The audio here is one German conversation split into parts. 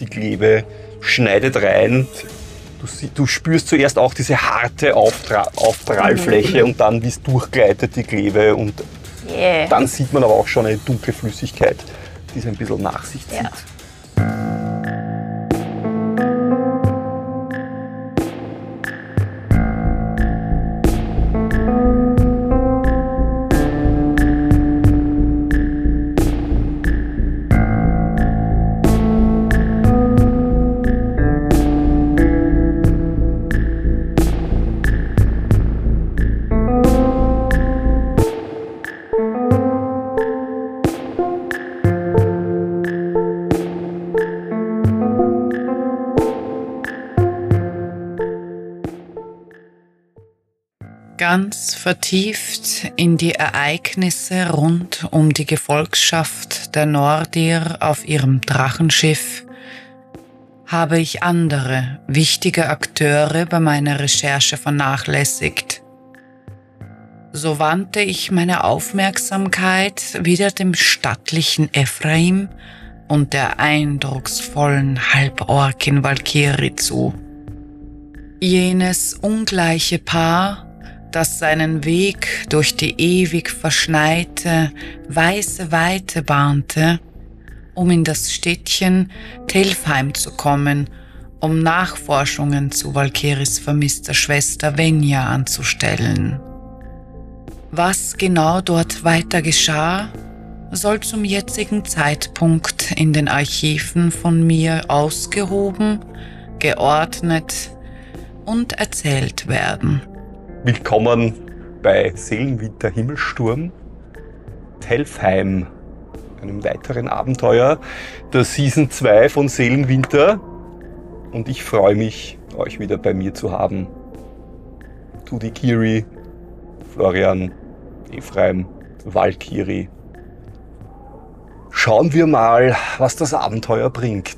Die Klebe schneidet rein. Du, du spürst zuerst auch diese harte Auftra Aufprallfläche und dann, wie es durchgleitet, die Klebe. Und Yeah. dann sieht man aber auch schon eine dunkle Flüssigkeit, die es ein bisschen nach sich zieht. Ja. Vertieft in die Ereignisse rund um die Gefolgschaft der Nordir auf ihrem Drachenschiff habe ich andere wichtige Akteure bei meiner Recherche vernachlässigt. So wandte ich meine Aufmerksamkeit wieder dem stattlichen Ephraim und der eindrucksvollen Halborkin Valkyrie zu. Jenes ungleiche Paar, das seinen Weg durch die ewig verschneite, weiße Weite bahnte, um in das Städtchen Telfheim zu kommen, um Nachforschungen zu Valkyries vermisster Schwester Venja anzustellen. Was genau dort weiter geschah, soll zum jetzigen Zeitpunkt in den Archiven von mir ausgehoben, geordnet und erzählt werden. Willkommen bei Seelenwinter Himmelsturm, Telfheim, einem weiteren Abenteuer der Season 2 von Seelenwinter. Und ich freue mich, euch wieder bei mir zu haben. Tudi Kiri, Florian, Ephraim, Valkyrie. Schauen wir mal, was das Abenteuer bringt.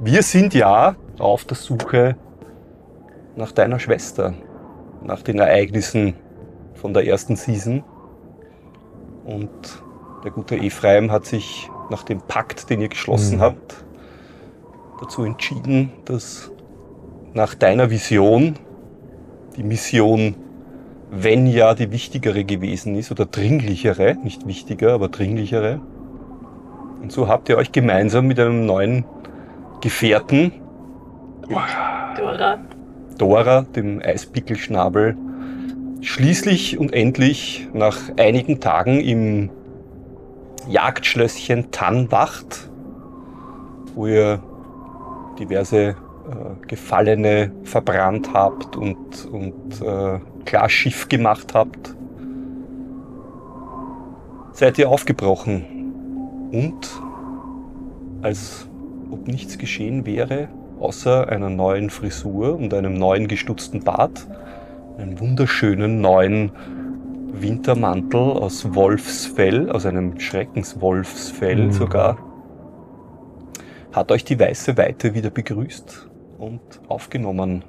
Wir sind ja auf der Suche nach deiner Schwester nach den Ereignissen von der ersten Season. Und der gute Ephraim hat sich nach dem Pakt, den ihr geschlossen Mhm. habt, dazu entschieden, dass nach deiner Vision die Mission, wenn ja die wichtigere gewesen ist oder dringlichere, nicht wichtiger, aber dringlichere. Und so habt ihr euch gemeinsam mit einem neuen Gefährten Dora. Dora, dem Eispickelschnabel, schließlich und endlich nach einigen Tagen im Jagdschlösschen Tannwacht, wo ihr diverse äh, Gefallene verbrannt habt und, und äh, klar Schiff gemacht habt, seid ihr aufgebrochen. Und als ob nichts geschehen wäre, außer einer neuen Frisur und einem neuen gestutzten Bart, einen wunderschönen neuen Wintermantel aus Wolfsfell, aus einem Schreckenswolfsfell Mhm. sogar, hat euch die weiße Weite wieder begrüßt und aufgenommen.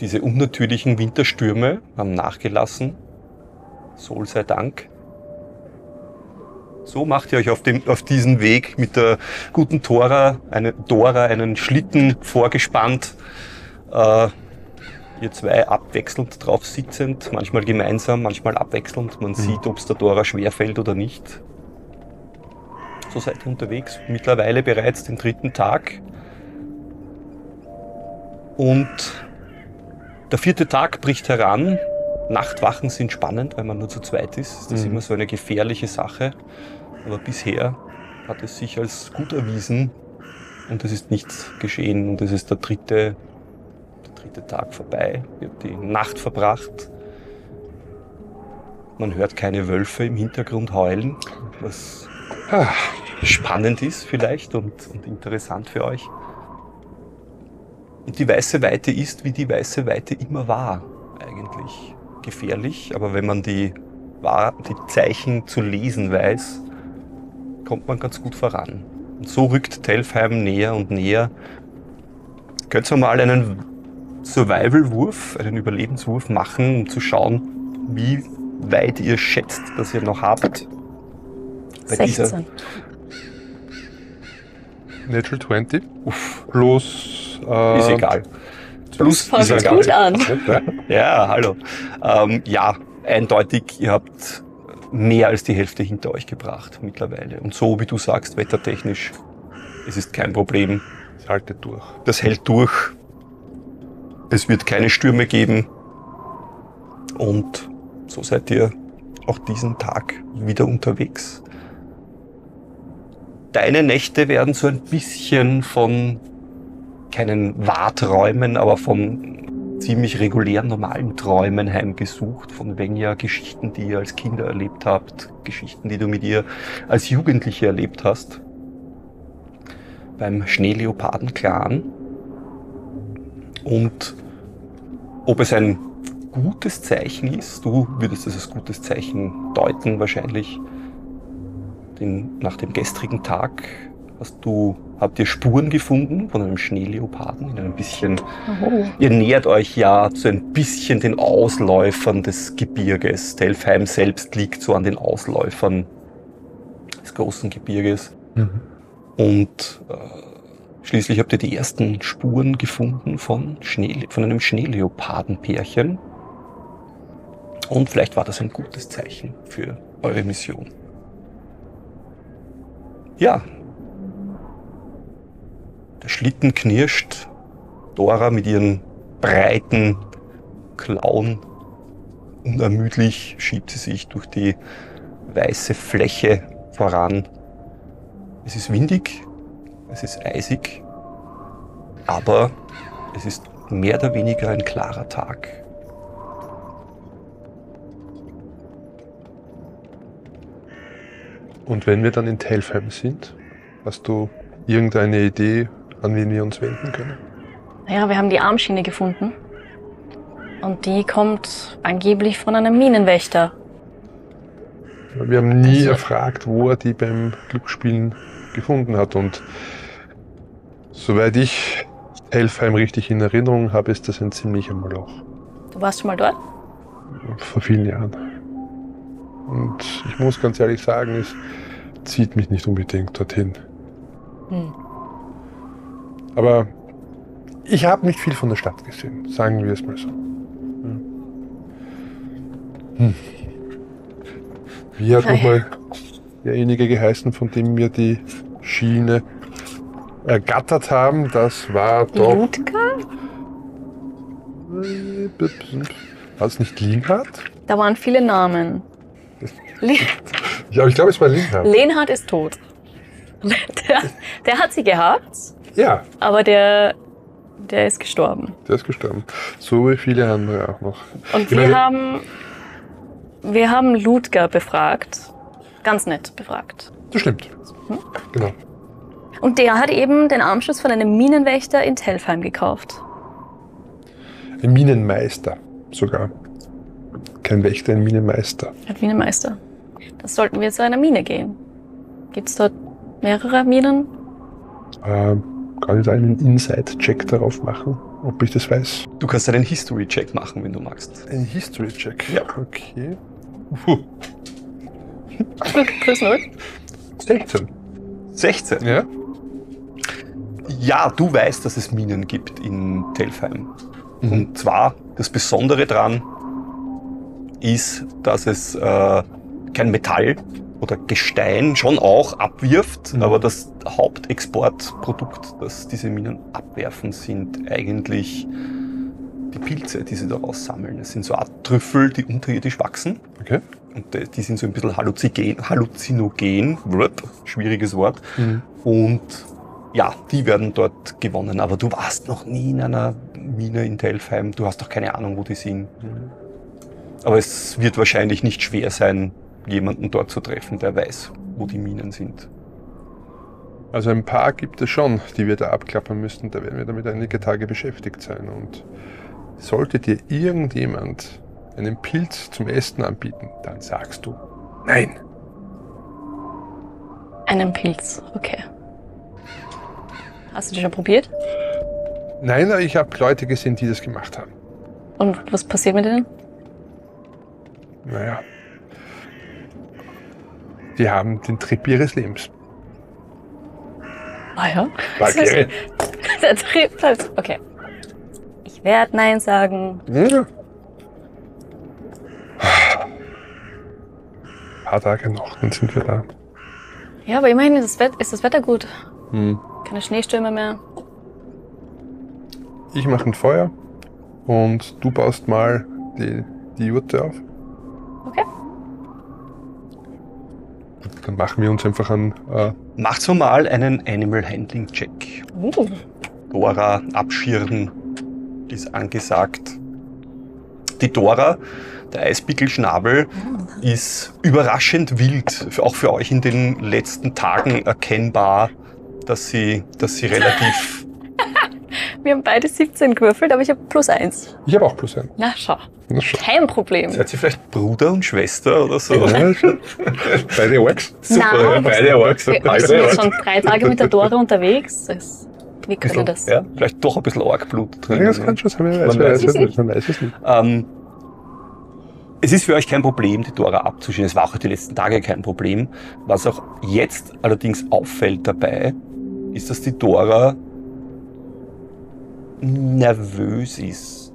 Diese unnatürlichen Winterstürme haben nachgelassen. Sohl sei Dank. So macht ihr euch auf, dem, auf diesen Weg mit der guten Dora, eine, Dora einen Schlitten vorgespannt. Äh, ihr zwei abwechselnd drauf sitzend, manchmal gemeinsam, manchmal abwechselnd. Man sieht, ob es der Dora schwerfällt oder nicht. So seid ihr unterwegs. Mittlerweile bereits den dritten Tag. Und der vierte Tag bricht heran. Nachtwachen sind spannend, weil man nur zu zweit ist. Das ist Mhm. immer so eine gefährliche Sache. Aber bisher hat es sich als gut erwiesen und es ist nichts geschehen. Und es ist der dritte, der dritte Tag vorbei. Ihr habt die Nacht verbracht. Man hört keine Wölfe im Hintergrund heulen, was ah, spannend ist vielleicht und, und interessant für euch. Und die weiße Weite ist, wie die weiße Weite immer war, eigentlich. Gefährlich, aber wenn man die, die Zeichen zu lesen weiß, kommt man ganz gut voran. Und so rückt Telfheim näher und näher. Könnt ihr mal einen Survival-Wurf, einen Überlebenswurf machen, um zu schauen, wie weit ihr schätzt, dass ihr noch habt. Bei dieser, 16. Natural 20 Uff, plus. Äh, ist egal. Plus ist egal. gut an. Ja, hallo. Ähm, ja, eindeutig, ihr habt mehr als die Hälfte hinter euch gebracht mittlerweile. Und so, wie du sagst, wettertechnisch, es ist kein Problem. Es haltet durch. Das hält durch. Es wird keine Stürme geben. Und so seid ihr auch diesen Tag wieder unterwegs. Deine Nächte werden so ein bisschen von keinen Wahrträumen, aber von ziemlich regulären, normalen Träumen heimgesucht. Von Venja-Geschichten, die ihr als Kinder erlebt habt. Geschichten, die du mit ihr als Jugendliche erlebt hast. Beim Schneeleoparden-Clan. Und ob es ein gutes Zeichen ist, du würdest es als gutes Zeichen deuten wahrscheinlich. Den, nach dem gestrigen Tag hast du, habt ihr Spuren gefunden von einem Schneeleoparden in einem bisschen Oh. Ihr nähert euch ja so ein bisschen den Ausläufern des Gebirges. Telfheim selbst liegt so an den Ausläufern des großen Gebirges. Mhm. Und äh, schließlich habt ihr die ersten Spuren gefunden von, Schnee, von einem Schneeleopardenpärchen. Und vielleicht war das ein gutes Zeichen für eure Mission. Ja. Der Schlitten knirscht. Dora mit ihren breiten Klauen unermüdlich schiebt sie sich durch die weiße Fläche voran. Es ist windig, es ist eisig, aber es ist mehr oder weniger ein klarer Tag. Und wenn wir dann in Telfheim sind, hast du irgendeine Idee, an wen wir uns wenden können? Naja, wir haben die Armschiene gefunden. Und die kommt angeblich von einem Minenwächter. Wir haben nie Also- erfragt, wo er die beim Glücksspielen gefunden hat. Und soweit ich Telfheim richtig in Erinnerung habe, ist das ein ziemlicher Moloch. Du warst schon mal dort? Vor vielen Jahren. Und ich muss ganz ehrlich sagen, es zieht mich nicht unbedingt dorthin. Hm. Aber ich habe nicht viel von der Stadt gesehen, sagen wir es mal so. Hm. Wie hat nochmal derjenige geheißen, von dem wir die Schiene ergattert haben? Das war doch. Ludka? War es nicht Linhard? Da waren viele Namen. Ja, aber ich glaube, es war Linhard. Lenhard ist tot. Der, der hat sie gehabt, Ja, aber der, der ist gestorben. der ist gestorben. So wie viele andere auch noch. Und wir haben, wir haben Ludger befragt. Ganz nett befragt. Das stimmt. Hm? Genau. Und der hat eben den Armschuss von einem Minenwächter in Telfheim gekauft. Ein Minenmeister sogar. Kein Wächter, ein Minenmeister. Ein Minenmeister. Das sollten wir zu einer Mine gehen. Gibt es dort mehrere Minen? Ähm, kann ich da einen Inside-Check darauf machen, ob ich das weiß? Du kannst einen History-Check machen, wenn du magst. Ein History-Check? Ja. Okay. Puh. Plus null. 16. 16. Ja? Ja, du weißt, dass es Minen gibt in Telfheim. Mhm. Und zwar, das Besondere dran ist, dass es äh, kein Metall oder Gestein schon auch abwirft, Mhm. aber das Hauptexportprodukt, das diese Minen abwerfen, sind eigentlich die Pilze, die sie daraus sammeln. Es sind so Art Trüffel, die unterirdisch wachsen. Okay. Und äh, die sind so ein bisschen halluzinogen, halluzinogen schwieriges Wort. Mhm. Und ja, die werden dort gewonnen. Aber du warst noch nie in einer Mine in Telfheim. Du hast doch keine Ahnung, wo die sind. Aber es wird wahrscheinlich nicht schwer sein, jemanden dort zu treffen, der weiß, wo die Minen sind. Also ein paar gibt es schon, die wir da abklappern müssten. Da werden wir damit einige Tage beschäftigt sein. Und sollte dir irgendjemand einen Pilz zum Essen anbieten, dann sagst du nein. Einen Pilz. Okay. Hast du die schon probiert? Nein, aber ich habe Leute gesehen, die das gemacht haben. Und was passiert mit denen? Naja. Die haben den Trip ihres Lebens. Ah ja. Valkyrie. Der Triple. Okay. Ich werde Nein sagen. Ja. Ein paar Tage noch, dann sind wir da. Ja, aber immerhin ist das, Wett ist das Wetter gut. Hm. Keine Schneestürme mehr. Ich mache ein Feuer und du baust mal die, die Jurte auf. Okay. Dann machen wir uns einfach an. Äh, Macht so mal einen Animal Handling Check. Uh. Dora abschirren ist angesagt. Die Dora, der Eisbickelschnabel, ist überraschend wild. Auch für euch in den letzten Tagen erkennbar, dass sie, dass sie relativ. Wir haben beide 17 gewürfelt, aber ich habe plus eins. ich habe auch plus ein. Na schau. Na schon. Kein Problem. Seid ihr vielleicht Bruder und Schwester oder so? Ja. Beide Orks. Super, ja, beide Orks. Wir, wir Beide sind jetzt schon drei Tage mit der Dora unterwegs. Das, wie können wir das? Ja, vielleicht doch ein bisschen Orkblut drin. Ja, das kann schon sein, weiß, Man weiß es nicht. Man weiß es nicht. Ähm, es ist für euch kein Problem, die Dora abzuschieben. Es war auch die letzten Tage kein Problem. Was auch jetzt allerdings auffällt dabei, ist, dass die Dora nervös ist.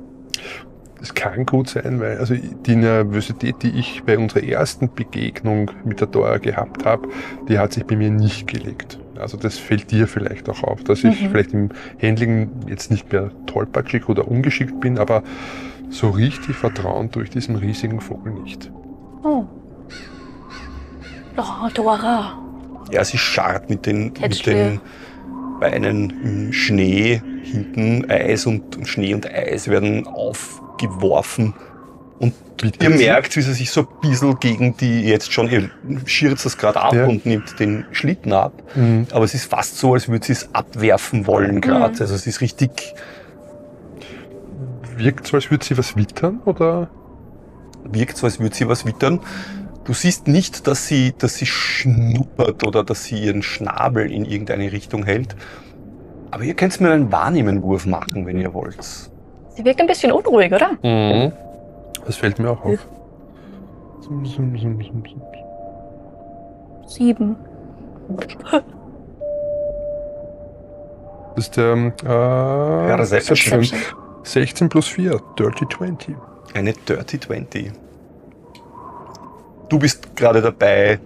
Das kann gut sein, weil also die Nervosität, die ich bei unserer ersten Begegnung mit der Dora gehabt habe, die hat sich bei mir nicht gelegt. Also das fällt dir vielleicht auch auf, dass ich Mhm. vielleicht im Handling jetzt nicht mehr tollpatschig oder ungeschickt bin, aber so richtig vertrauen durch diesen riesigen Vogel nicht. Oh. Oh, Dora. Ja, sie scharrt mit den, mit den Beinen im Schnee, hinten Eis und, und Schnee und Eis werden aufgeworfen. Und Bitte ihr merkt, wie sie sich so ein bisschen gegen die jetzt schon, ihr schirrt das gerade ab Ja. und nimmt den Schlitten ab. Mhm. Aber es ist fast so, als würde sie es abwerfen wollen gerade. Mhm. Also es ist richtig, Wirkt so, als würde sie was wittern oder? wirkt so, als würde sie was wittern. Du siehst nicht, dass sie, dass sie schnuppert oder dass sie ihren Schnabel in irgendeine Richtung hält. Aber ihr könnt mir einen Wahrnehmenwurf machen, wenn ihr wollt. Sie wirkt ein bisschen unruhig, oder? Mhm. Das fällt mir auch auf. Sieben. Das ist der ähm, äh, Perception. 16, 16 plus 4, Dirty 20. Eine Dirty 20. Du bist gerade dabei,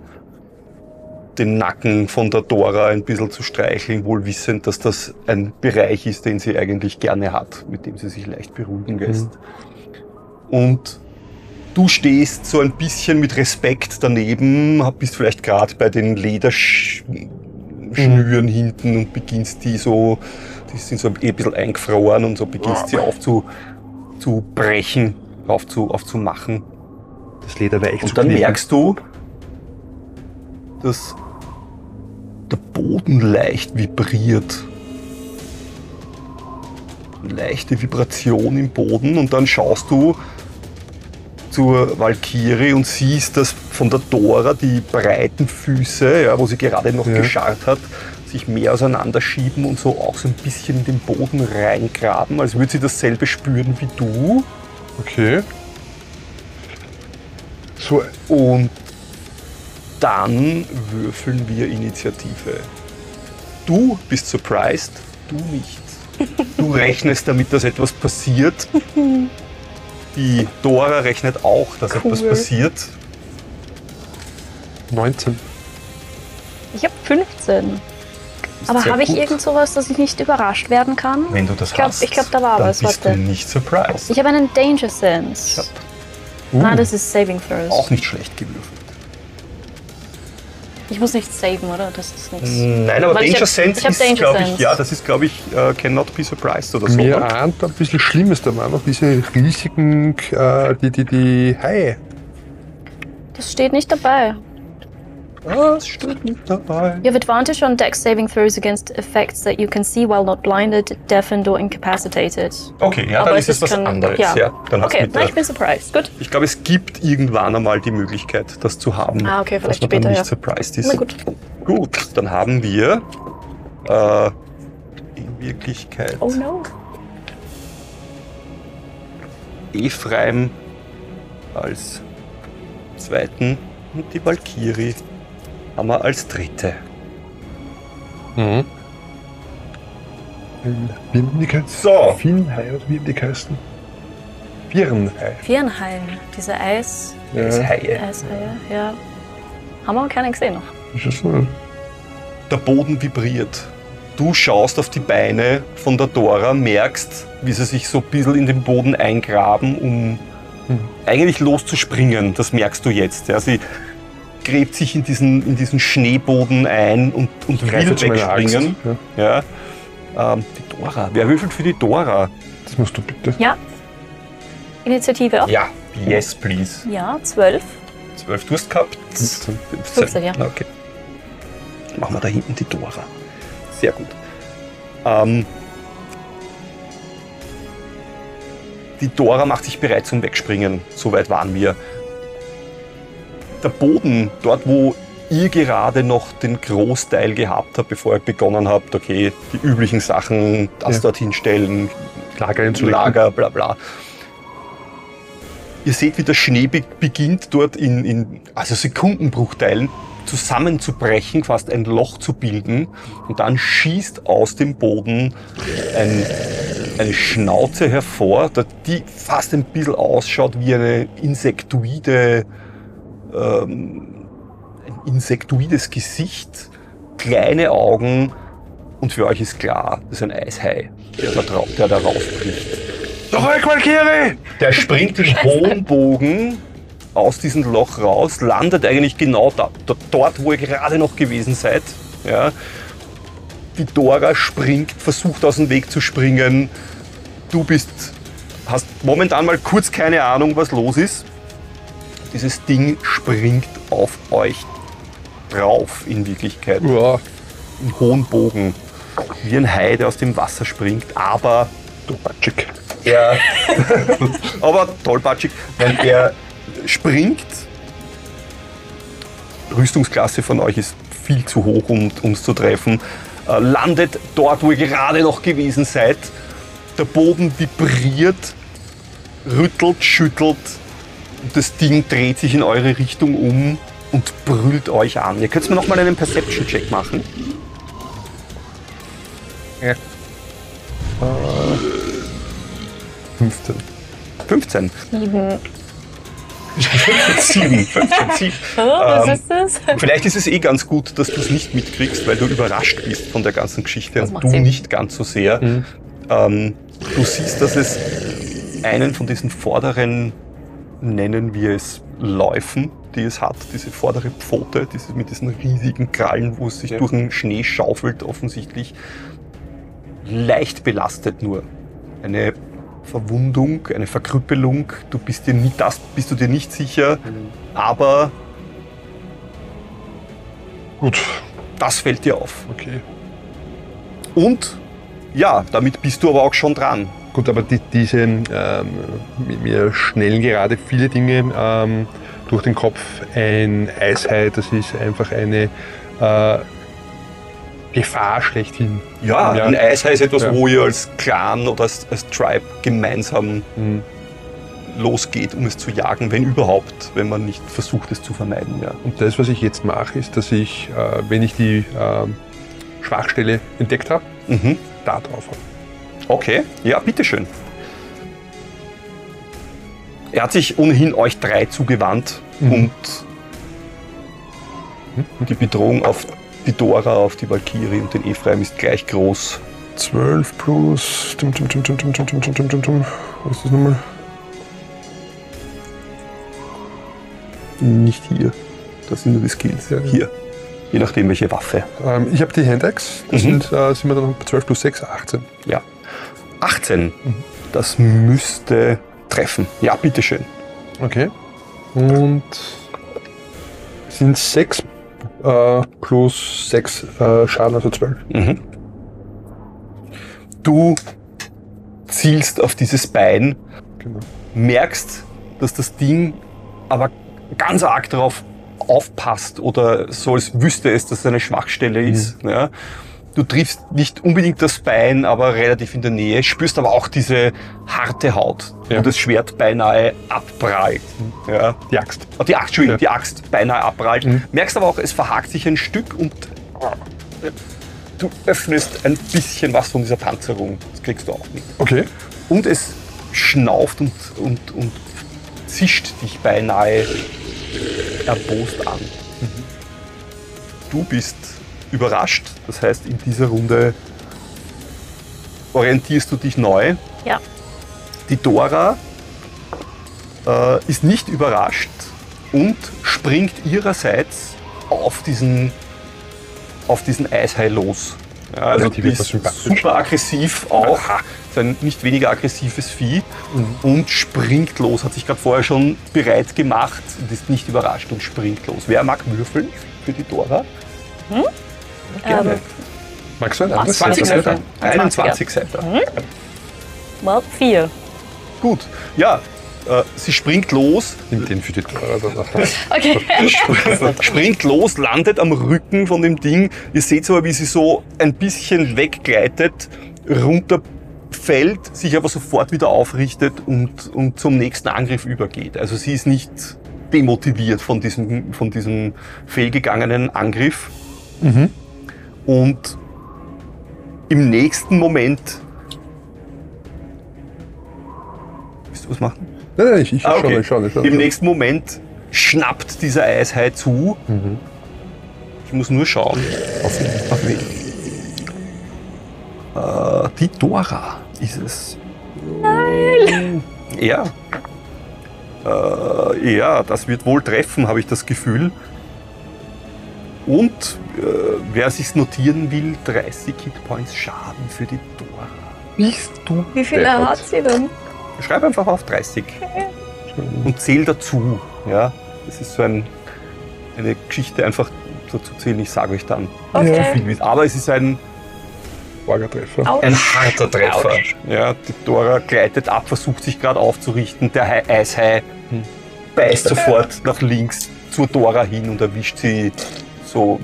den Nacken von der Dora ein bisschen zu streicheln, wohl wissend, dass das ein Bereich ist, den sie eigentlich gerne hat, mit dem sie sich leicht beruhigen lässt. Und du stehst so ein bisschen mit Respekt daneben, bist vielleicht gerade bei den Lederschnüren hinten und beginnst die so, die sind so eh ein bisschen eingefroren und so beginnst sie aufzu, zu brechen, aufzu, aufzumachen. Das Leder wäre echt Und dann merkst du, dass der Boden leicht vibriert. Eine leichte Vibration im Boden und dann schaust du zur Valkyrie und siehst, dass von der Dora die breiten Füße, ja, wo sie gerade noch Ja. gescharrt hat, sich mehr auseinanderschieben und so auch so ein bisschen in den Boden reingraben, als würde sie dasselbe spüren wie du. Okay. So, Und dann würfeln wir Initiative. Du bist surprised, du nicht. Du rechnest damit, dass etwas passiert. Die Dora rechnet auch, dass etwas Cool. passiert. Ich 19. habe 15. Ist Aber habe ich gut. irgend sowas, dass ich nicht überrascht werden kann? Wenn du das Ich glaub- hast, ich glaub, da war dann was, bist warte. du nicht surprised. Ich habe einen Danger Sense. Hab Nein, das ist Saving Throws. auch nicht schlecht gewürfelt. Ich muss nicht saven, oder? Das ist nichts. Nein, aber Weil ich Danger hab- Sense ist, glaube ich, ja, das ist, glaube ich, äh, cannot be surprised oder so. Mir oder? ahnt ein bisschen Schlimmes, da waren noch diese riesigen, äh, die, die, die Haie. Das steht nicht dabei. Das steht nicht dabei. You have advantage on dex saving throws against effects that you can see while not blinded, deafened or incapacitated. Okay, ja, Aber dann ist es was kein- anderes. ja. Ja. Dann Okay, mit der, ich bin surprised. Gut. Ich glaube, es gibt irgendwann einmal die Möglichkeit, das zu haben. Ah, okay, dass vielleicht man später, dann nicht ja. surprised ist. Na gut. Gut, dann haben wir äh, in Wirklichkeit Oh no. Ephraim als zweiten und die Valkyrie haben wir als dritte. Mhm. Wie haben die geheißen? So. Finnhai oder wie haben die geheißen? Virenhai. Viernheim, diese Eis, Ja, Haie. Eishaie, ja. Haben wir aber keinen gesehen noch. ist das so? Der Boden vibriert. Du schaust auf die Beine von der Dora, merkst, wie sie sich so ein bisschen in den Boden eingraben, um Hm. eigentlich loszuspringen. Das merkst du jetzt. Ja. Sie gräbt sich in diesen, in diesen Schneeboden ein und, und will wegspringen. Ja, Ja. Ähm, die Dora. Wer würfelt für die Dora? das musst du bitte. Ja. Initiative auch? Ja, yes, please. Ja, zwölf. 12 du hast gehabt? 15. 15, ja. Okay. Machen wir da hinten die Dora. Sehr gut. Ähm, die Dora macht sich bereit zum Wegspringen. Soweit waren wir. Der Boden, dort wo ihr gerade noch den Großteil gehabt habt, bevor ihr begonnen habt, okay, die üblichen Sachen, das Ja. dorthin stellen, Lager einzulegen. Lager, bla bla. Ihr seht, wie der Schnee be beginnt dort in, in also Sekundenbruchteilen zusammenzubrechen, fast ein Loch zu bilden. Und dann schießt aus dem Boden ein, eine Schnauze hervor, die fast ein bisschen ausschaut wie eine insektoide, ähm, ein insektoides Gesicht, kleine Augen und für euch ist klar, das ist ein Eishai, der da, drau- der da rausbricht. Zurück, Valkyrie! Der springt im hohen Bogen aus diesem Loch raus, landet eigentlich genau da, da, dort, wo ihr gerade noch gewesen seid. Ja. Die Dora springt, versucht aus dem Weg zu springen. Du bist, hast momentan mal kurz keine Ahnung, was los ist. Dieses Ding springt auf euch drauf in Wirklichkeit. Uah, Im hohen Bogen. Wie ein Hai, der aus dem Wasser springt, aber du Batschik. er, aber tollpatschig, weil er springt. Rüstungsklasse von euch ist viel zu hoch, um uns zu treffen. Äh, landet dort, wo ihr gerade noch gewesen seid. Der Boden vibriert, rüttelt, schüttelt. Und das Ding dreht sich in eure Richtung um und brüllt euch an. Ihr könnt mir noch mal einen Perception-Check machen. 15. 15. Sieben. 7. 15, 7. Oh, was Ähm, ist das? Vielleicht ist es eh ganz gut, dass du es nicht mitkriegst, weil du überrascht bist von der ganzen Geschichte Das und du Sinn. nicht ganz so sehr. Mhm. Ähm, du siehst, dass es einen von diesen vorderen, nennen wir es Läufen, die es hat, diese vordere Pfote, diese, mit diesen riesigen Krallen, wo es sich Ja. durch den Schnee schaufelt, offensichtlich leicht belastet nur. Eine Verwundung, eine Verkrüppelung, du bist dir nicht, das bist du dir nicht sicher, aber Gut, das fällt dir auf. okay. Und ja, damit bist du aber auch schon dran. Gut, aber die, diese, ähm, mir- schnellen gerade viele Dinge ähm, durch den Kopf. Ein Eishai, das ist einfach eine äh, Gefahr schlechthin. Ja, Ja. ein Eishai ist etwas, Ja. wo ihr als Clan oder als, als Tribe gemeinsam Mhm. losgeht, um es zu jagen, wenn überhaupt, wenn man nicht versucht, es zu vermeiden. Ja. Und das, was ich jetzt mache, ist, dass ich, äh, wenn ich die ähm, Schwachstelle entdeckt habe, Mhm. da drauf habe. Okay, ja, bitteschön. Er hat sich ohnehin euch drei zugewandt Mhm. und die Bedrohung auf die Dora, auf die Valkyrie und den Ephraim ist gleich groß. 12 plus. Was ist das nochmal? Nicht hier. Das sind nur die Skills. Ja, ja. Hier. Je nachdem, welche Waffe. Ähm, ich habe die Handaxe. Das Mhm. sind, äh, sind wir dann bei 12 plus 6, 18. Ja. 18. Das müsste treffen. Ja, bitteschön. Okay. Und sind 6 äh, plus 6 äh, Schaden, also 12. Mhm. Du zielst auf dieses Bein, Genau. merkst, dass das Ding aber ganz arg darauf aufpasst oder so als wüsste es, dass es eine Schwachstelle ist. Ja. Du triffst nicht unbedingt das Bein, aber relativ in der Nähe, spürst aber auch diese harte Haut, Ja. wo das Schwert beinahe abprallt. Ja. Die Axt. Oh, die Axt, Entschuldigung, Ja. die Axt beinahe abprallt. Mhm. Merkst aber auch, es verhakt sich ein Stück und du öffnest ein bisschen was von dieser Panzerung. Das kriegst du auch mit. Okay. Und es schnauft und, und, und zischt dich beinahe erbost an. Du bist überrascht. Das heißt, in dieser Runde orientierst du dich neu. Ja. Die Dora äh, ist nicht überrascht und springt ihrerseits auf diesen, auf diesen Eishai los. Ja, also die ist super aggressiv auch. Ist ein nicht weniger aggressives Vieh und springt los. Hat sich gerade vorher schon bereit gemacht und ist nicht überrascht und springt los. Wer mag würfeln für die Dora? Gerne. Ähm, Magst du ein anderes 20 Seiten. Seiten. Ein 21 Seiten. well, vier. Gut. Ja, äh, sie springt los, Nimm den für die. Okay. springt los, landet am Rücken von dem Ding. Ihr seht aber, wie sie so ein bisschen weggleitet, runterfällt, sich aber sofort wieder aufrichtet und, und zum nächsten Angriff übergeht. Also sie ist nicht demotiviert von diesem, von diesem fehlgegangenen Angriff. Und im nächsten Moment. Willst du was machen? Nein, nein, ich, ich Ah, schau okay. nicht, schau nicht. Schau Im nicht. nächsten Moment schnappt dieser Eishai zu. Ich muss nur schauen. Auf, auf wen? Äh, die Dora ist es. Nein! Ja. Äh, ja, das wird wohl treffen, habe ich das Gefühl. Und äh, wer sich's notieren will, 30 Hitpoints Schaden für die Dora. Bist du Wie viele deppert. hat sie denn? Schreib einfach auf 30 und zähl dazu. Ja, das ist so ein, eine Geschichte, einfach dazu zählen. Ich sage euch dann, Okay. wie viel ist. Aber es ist ein, Wagertreffer. Autsch. ein harter Treffer. Ja, die Dora gleitet ab, versucht sich gerade aufzurichten. Der Hai, Eishai beißt sofort nach links zur Dora hin und erwischt sie so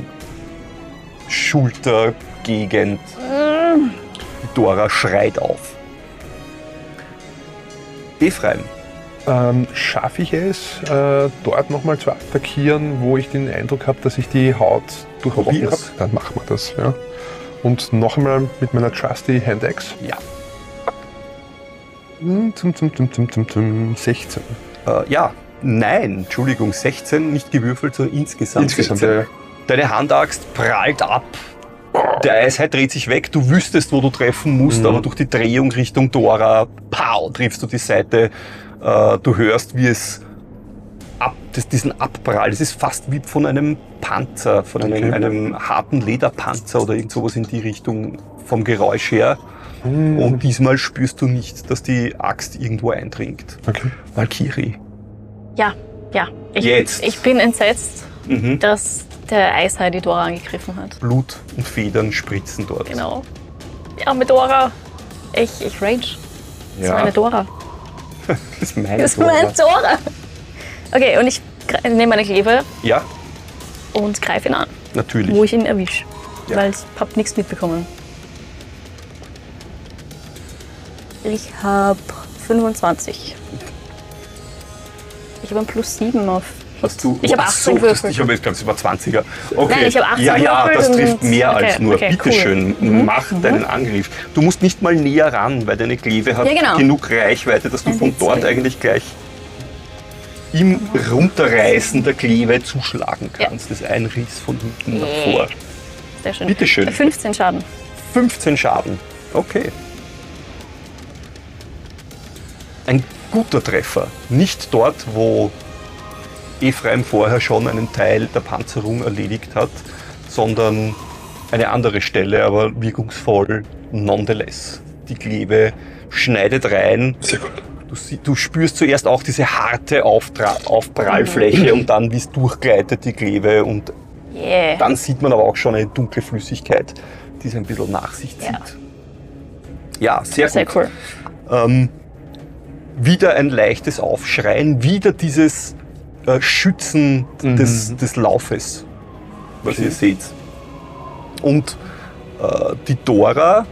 Schultergegend. Dora schreit auf. Ephraim, Ähm, Schaffe ich es, äh, dort nochmal zu attackieren, wo ich den Eindruck habe, dass ich die Haut durchbrochen habe? Dann machen wir das, ja. Und noch einmal mit meiner Trusty Hand Axe. ja. Hm, Zum, zum, zum, zum, zum, zum 16. Äh, ja, nein, Entschuldigung, 16, nicht gewürfelt, sondern insgesamt. Insgesamt, 16. ja, ja. Deine Handaxt prallt ab. Der Eishai dreht sich weg. Du wüsstest, wo du treffen musst, Mhm. aber durch die Drehung Richtung Dora, pow, triffst du die Seite. Äh, du hörst, wie es ab, das, diesen Abprall, das ist fast wie von einem Panzer, von einem, Okay. einem harten Lederpanzer oder irgend sowas in die Richtung vom Geräusch her. Und diesmal spürst du nicht, dass die Axt irgendwo eindringt. Okay. Valkyrie. Ja, ja. Ich, Jetzt. ich bin entsetzt, Mhm. dass der Eishai die Dora angegriffen hat. Blut und Federn spritzen dort. Genau. Ja, mit Dora. Ich, ich rage. Das ist meine Dora. Das ist meine Das ist Dora. meine Dora. Okay, und ich nehme meine Klebe Ja, und greife ihn an, natürlich. wo ich ihn erwische. Ja. Weil ich habe nichts mitbekommen. Ich habe 25. Ich habe ein Plus 7 auf. Hast du, ich habe Ach 18 so, gewürfelt. Ich habe jetzt ganz über 20er. Okay. Nein, ich habe 18 ja, ja, das trifft mehr okay, als nur. okay, Bitte cool. schön, Mhm, mach deinen Angriff. Du musst nicht mal näher ran, weil deine Kleve hat Ja, genau. genug Reichweite, dass du von dort eigentlich gleich im Runterreißen der Kleve zuschlagen kannst. Das ist ein Riss von hinten nach vor. Sehr schön. Bitte schön. 15 Schaden. 15 Schaden. Okay. Ein guter Treffer. Nicht dort, wo Ephraim vorher schon einen Teil der Panzerung erledigt hat, sondern eine andere Stelle, aber wirkungsvoll nonetheless. Die Klebe schneidet rein. Sehr gut. Du, du spürst zuerst auch diese harte Auftra Aufprallfläche und dann, wie es durchgleitet, die Klebe. Und Yeah. dann sieht man aber auch schon eine dunkle Flüssigkeit, die es ein bisschen nach sich zieht. Ja. Ja, sehr, Sehr gut. cool. Ähm, wieder ein leichtes Aufschreien, wieder dieses äh, Schützen des, des Laufes, was ihr seht. Und äh, die Dora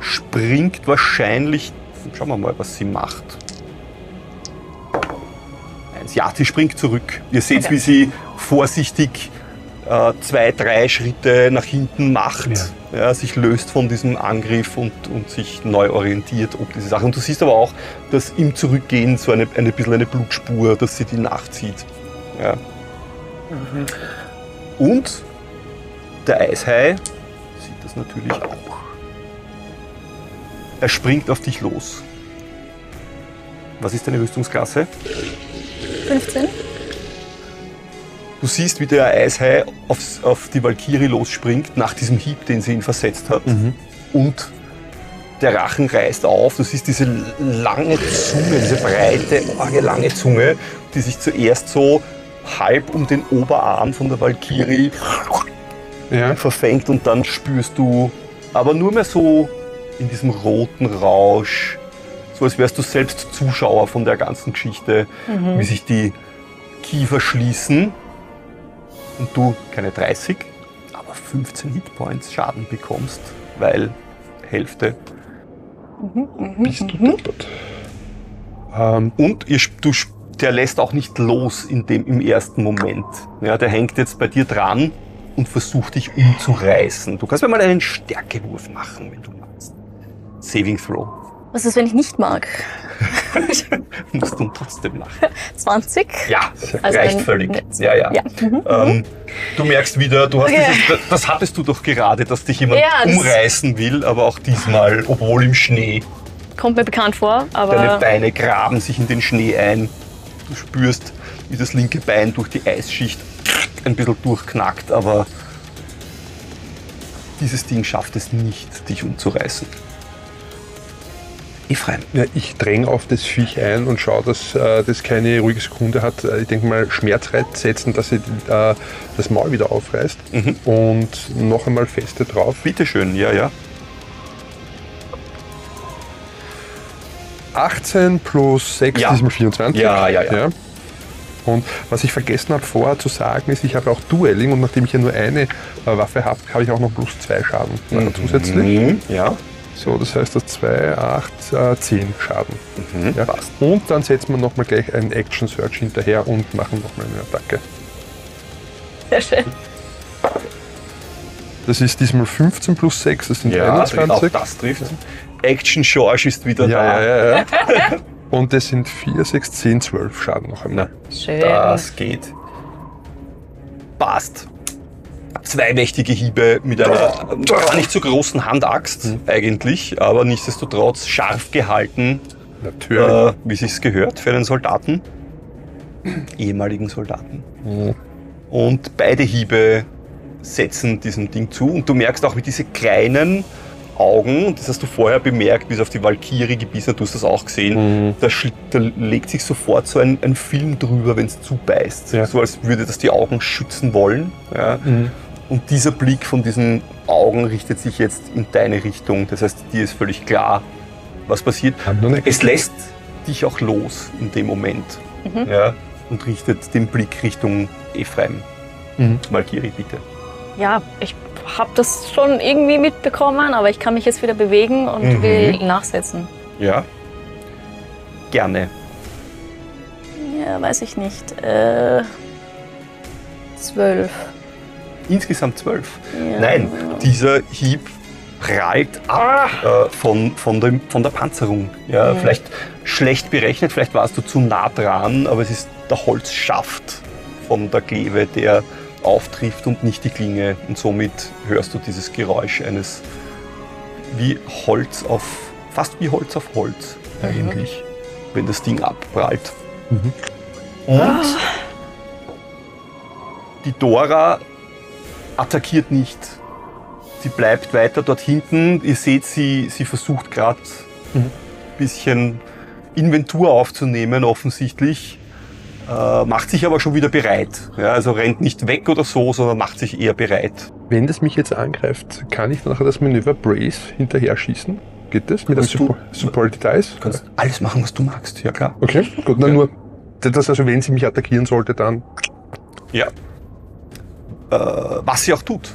springt wahrscheinlich, schauen wir mal, was sie macht. Eins. Ja, sie springt zurück. Ihr seht, Okay. wie sie vorsichtig äh, zwei, drei Schritte nach hinten macht, ja. sich löst von diesem Angriff und, und sich neu orientiert ob diese Sache. Und du siehst aber auch, dass im Zurückgehen so eine, eine bisschen eine Blutspur, dass sie die nachzieht. Ja. Und der Eishai sieht das natürlich auch. Er springt auf dich los. Was ist deine Rüstungsklasse? 15. Du siehst, wie der Eishai aufs, auf die Valkyrie losspringt, nach diesem Hieb, den sie ihn versetzt hat. Und der Rachen reißt auf. Du siehst diese lange Zunge, diese breite, lange Zunge, die sich zuerst so halb um den Oberarm von der Valkyrie Ja. verfängt und dann spürst du aber nur mehr so in diesem roten Rausch, so als wärst du selbst Zuschauer von der ganzen Geschichte, wie sich die Kiefer schließen und du keine 30, aber 15 Hitpoints Schaden bekommst, weil Hälfte. Bist du deppert. Ähm, Und ihr, du, der lässt auch nicht los in dem, im ersten Moment. Ja, der hängt jetzt bei dir dran und versucht dich umzureißen. Du kannst mir mal einen Stärkewurf machen, wenn du magst. Saving Throw. Was ist, wenn ich nicht mag? Musst du trotzdem lachen. 20? Ja, Also reicht völlig. Ja, ja. Ja. Mhm. Ähm, du merkst wieder, du hast Okay. dieses, das hattest du doch gerade, dass dich jemand Ja, umreißen will, aber auch diesmal, obwohl im Schnee. Kommt mir bekannt vor, Deine aber Beine graben sich in den Schnee ein. Du spürst, wie das linke Bein durch die Eisschicht ein bisschen durchknackt, aber dieses Ding schafft es nicht, dich umzureißen. Ephraim. ja, ich dränge auf das Viech ein und schaue, dass äh, das keine ruhige Sekunde hat. Äh, Ich denke mal, Schmerzreiz setzen, dass sie äh, das Maul wieder aufreißt. Mhm. Und noch einmal feste drauf. Bitteschön, ja, ja. 18 plus 6 Ja. ist mal 24. Ja, ja, ja. Und was ich vergessen habe vorher zu sagen, ist, ich habe auch Dueling und nachdem ich ja nur eine äh, Waffe habe, habe ich auch noch plus 2 Schaden zusätzlich. Mhm, ja. So, das heißt, das 2, 8, äh, 10 Schaden. Mhm, Ja. passt. Und dann setzen wir nochmal gleich einen Action Search hinterher und machen nochmal eine Attacke. sehr schön. Das ist diesmal 15 plus 6, das sind Ja, auch 21. das trifft. Action George ist wieder Ja, da. ja, ja, ja. Und das sind 4, 6, 10, 12 Schaden noch einmal. Schön. Das geht. Passt. Zwei mächtige Hiebe mit einer gar nicht so großen Handaxt eigentlich, aber nichtsdestotrotz scharf gehalten, Natürlich. äh, wie sich's gehört für einen Soldaten, ehemaligen Soldaten. Mhm. Und beide Hiebe setzen diesem Ding zu und du merkst auch, wie diese kleinen Augen, das hast du vorher bemerkt, bis auf die Valkyrie gebissen, du hast das auch gesehen, Mhm. da, da legt sich sofort so ein, ein Film drüber, wenn es zubeißt. Ja. So als würde das die Augen schützen wollen. Ja. Mhm. Und dieser Blick von diesen Augen richtet sich jetzt in deine Richtung. Das heißt, dir ist völlig klar, was passiert. Es lässt dich auch los in dem Moment. Ja, und richtet den Blick Richtung Ephraim. Mhm. Malkiri, bitte. Ja, ich habe das schon irgendwie mitbekommen, aber ich kann mich jetzt wieder bewegen und Mhm. will nachsetzen. Ja. Gerne. Ja, weiß ich nicht. Äh, zwölf. Insgesamt zwölf. Ja. Nein, dieser Hieb prallt ab äh, von, von, dem, von der Panzerung. Ja, Ja. Vielleicht schlecht berechnet, vielleicht warst du zu nah dran, aber es ist der Holzschaft von der Kleve, der auftrifft und nicht die Klinge. Und somit hörst du dieses Geräusch eines wie Holz auf, fast wie Holz auf Holz eigentlich, wenn das Ding abprallt. Mhm. Und die Dora attackiert nicht. Sie bleibt weiter dort hinten. Ihr seht, sie, sie versucht gerade ein Mhm. bisschen Inventur aufzunehmen, offensichtlich. Äh, macht sich aber schon wieder bereit. Ja, also rennt nicht weg oder so, sondern macht sich eher bereit. Wenn das mich jetzt angreift, kann ich nachher das Manöver Brace hinterher schießen? Geht das? Mit einem Kannst du- Support, Dice? Du kannst alles machen, was du magst, ja klar. Okay, gut, Ja. nur, das also, wenn sie mich attackieren sollte, dann. Ja. Äh, was sie auch tut.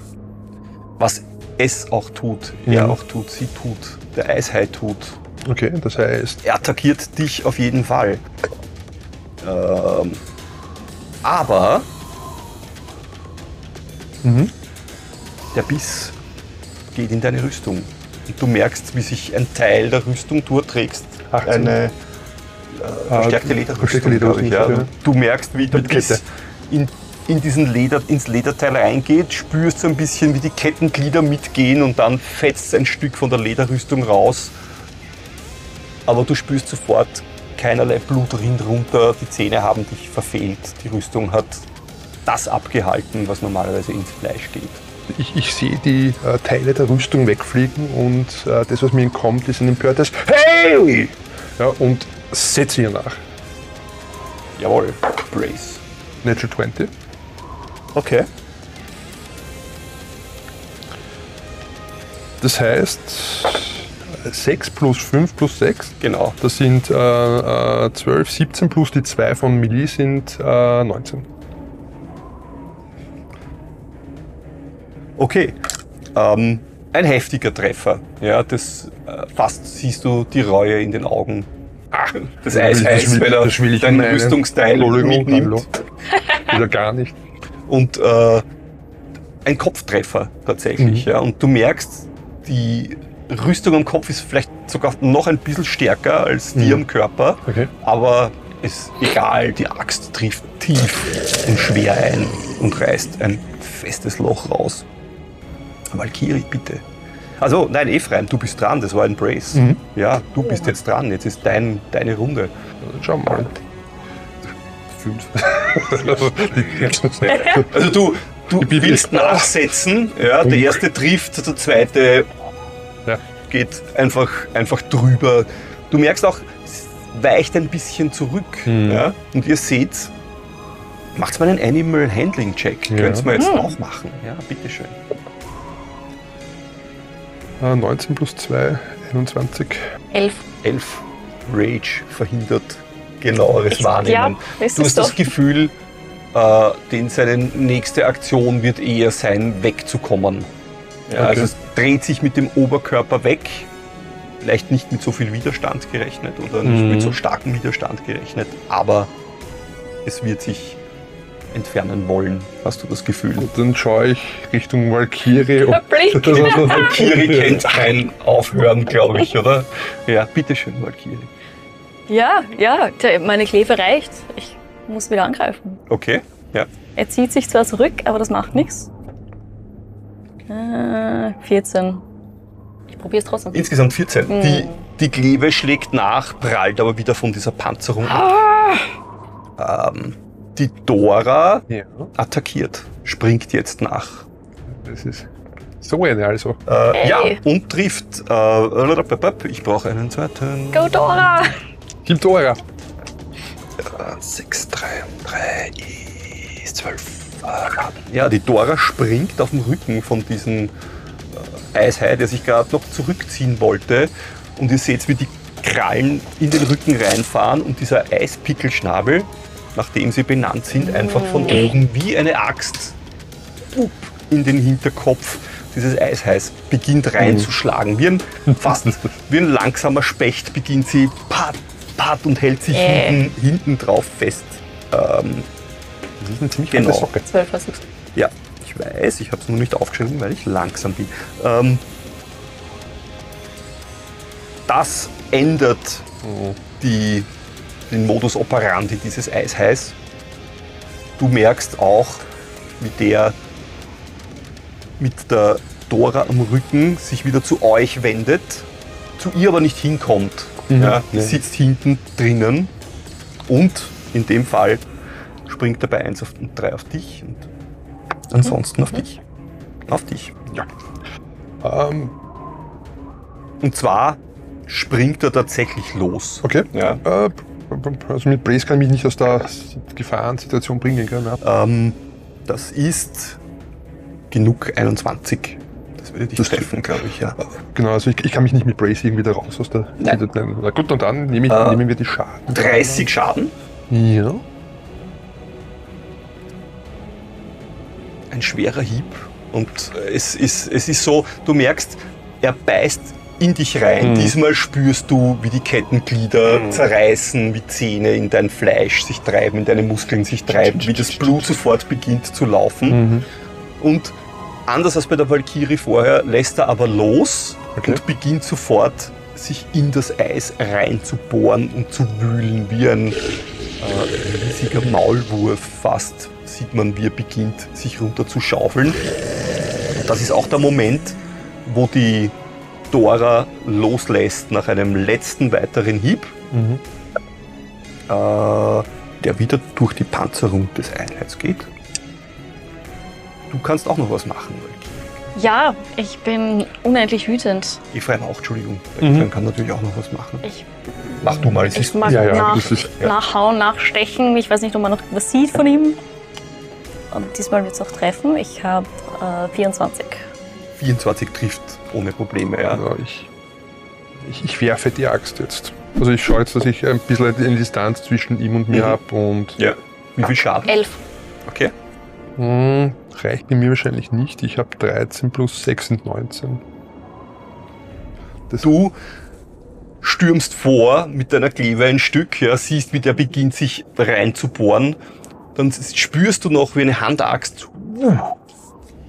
Was es auch tut. Er Mhm. auch tut, sie tut. Der Eishai tut. Okay, das heißt, Er attackiert dich auf jeden Fall. Ähm, aber Mhm. Der Biss geht in deine Rüstung. Und du merkst, wie sich ein Teil der Rüstung, du trägst 18. eine äh, verstärkte Ah, Lederrüstung. verstärkte Lederrüstung, ich, ja. ja. Du merkst, wie der. Biss in, in diesen Leder, ins Lederteil reingeht, spürst so ein bisschen, wie die Kettenglieder mitgehen und dann fetzt ein Stück von der Lederrüstung raus. Aber du spürst sofort keinerlei Blut rinnt runter, die Zähne haben dich verfehlt, die Rüstung hat das abgehalten, was normalerweise ins Fleisch geht. Ich, ich sehe die äh, Teile der Rüstung wegfliegen und äh, das, was mir entkommt, ist ein empörtes Hey! Ja, und setze ihr nach. Jawohl, Brace. Natural 20. Okay. Das heißt, 6 plus 5 plus 6, Genau. das sind äh, äh, 12, 17 plus die 2 von Melee sind äh, 19. Okay. Ähm, ein heftiger Treffer. Ja, das äh, fast siehst du die Reue in den Augen. Ah, Das Eis heiß, weil er das will ich dein meinen. Rüstungsteil mitnimmt. Wieder gar nicht. Und äh, ein Kopftreffer tatsächlich. Mhm. Ja. Und du merkst, die Rüstung am Kopf ist vielleicht sogar noch ein bisschen stärker als die Mhm. am Körper. Okay. Aber ist egal, die Axt trifft tief und schwer ein und reißt ein festes Loch raus. Valkyrie, bitte. Also, nein, Ephraim, du bist dran, das war ein Brace. Mhm. Ja, du bist jetzt dran, jetzt ist dein, deine Runde. Schau mal. Fünf. Also du, du willst nachsetzen, ja, der erste trifft, der zweite Ja. geht einfach, einfach drüber. Du merkst auch, es weicht ein bisschen zurück. Mhm. Ja, und ihr seht, macht mal einen Animal Handling Check. Ja. Könnt's mal jetzt Mhm. auch machen. Ja, bitteschön. Äh, 19 plus 2, 21. Elf. 11 Rage verhindert genaueres Echt? Wahrnehmen. Ja, Du hast das doch. Gefühl, äh, den seine nächste Aktion wird eher sein, wegzukommen. Ja, Okay. Also es dreht sich mit dem Oberkörper weg. Vielleicht nicht mit so viel Widerstand gerechnet oder nicht Mhm. mit so starkem Widerstand gerechnet, aber es wird sich entfernen wollen, hast du das Gefühl. Und dann schaue ich Richtung Valkyrie. Valkyrie kennt kein Aufhören, glaube ich, oder? Ja, bitteschön, Valkyrie. Ja, ja, meine Kleve reicht. Ich muss wieder angreifen. Okay, ja. Er zieht sich zwar zurück, aber das macht nichts. Äh, 14. Ich probiere es trotzdem. Insgesamt 14. Mhm. Die, die Kleve schlägt nach, prallt aber wieder von dieser Panzerung ab. Ah, Ähm, die Dora Ja, attackiert, springt jetzt nach. das ist so eine also. Äh, Hey. Ja, und trifft. Äh, ich brauche einen zweiten. Go Dora! Gib Dora. 6, 3, 3 ist 12. Ja, die Dora springt auf dem Rücken von diesem äh, Eishai, der sich gerade noch zurückziehen wollte. Und ihr seht, wie die Krallen in den Rücken reinfahren und dieser Eispickelschnabel, nachdem sie benannt sind, einfach von oben wie eine Axt in den Hinterkopf dieses Eishais beginnt reinzuschlagen. Wie ein, fast wie ein langsamer Specht beginnt sie pat, pat und hält sich Äh. hinten, hinten drauf fest. Ähm, Das ist eine ziemlich Genau. fette Socke. 12 versuchst ja, ich weiß, ich habe es nur nicht aufgeschrieben, weil ich langsam bin. Ähm, das ändert die, den Modus operandi dieses Eishais. Du merkst auch, wie der mit der Dora am Rücken sich wieder zu euch wendet, zu ihr aber nicht hinkommt. Mhm. Ja, die Ja. sitzt hinten drinnen und in dem Fall springt er bei 1 auf, und 3 auf dich und ansonsten auf dich. Auf dich. Ja. Ähm, Und zwar springt er tatsächlich los. okay. Ja. Äh, also mit Brace kann ich mich nicht aus der Gefahrensituation bringen. Gell? Ja. Ähm, das ist genug 21. Dich Das- treffen, glaube ich, ja. Genau, also ich, ich kann mich nicht mit Brace irgendwie da raus aus der Nein. Situation. Na gut, und dann nehme ich, Äh, nehmen wir die Schaden. 30 Schaden, Ja. ein schwerer Hieb. Und es ist, es ist so, du merkst, er beißt in dich rein. Mhm. Diesmal spürst du, wie die Kettenglieder Mhm. zerreißen, wie Zähne in dein Fleisch sich treiben, in deine Muskeln sich treiben, wie das Blut sofort beginnt zu laufen. Mhm. Und Anders als bei der Valkyrie vorher lässt er aber los Okay. und beginnt sofort sich in das Eis reinzubohren und zu wühlen wie ein äh, riesiger Maulwurf fast. Sieht man, wie er beginnt, sich runter zu schaufeln. Das ist auch der Moment, wo die Dora loslässt nach einem letzten weiteren Hieb, Mhm. äh, der wieder durch die Panzerung des Einheits geht. Du kannst auch noch was machen. Ja, ich bin unendlich wütend. Efraim auch, Entschuldigung. Mhm. Efraim kann natürlich auch noch was machen. Ich, Mach du mal, es ich ist mag ja, ja, nach, das ist- ja. nachhauen, nachstechen. Ich weiß nicht, ob man noch was sieht von ihm. Und diesmal wird es auch treffen. Ich habe äh, 24. 24 trifft ohne Probleme, ja. Ja, ich, ich, ich werfe die Axt jetzt. Also ich schaue jetzt, dass ich ein bisschen eine Distanz zwischen ihm und mir Mhm. habe und Ja. Wie viel Schaden? 11. Okay. Hm, reicht bei mir wahrscheinlich nicht. Ich habe 13 plus 6 sind 19. Du stürmst vor mit deiner Kleve ein Stück, ja, siehst, wie der beginnt sich reinzubohren. Dann spürst du noch, wie eine Handaxt uh,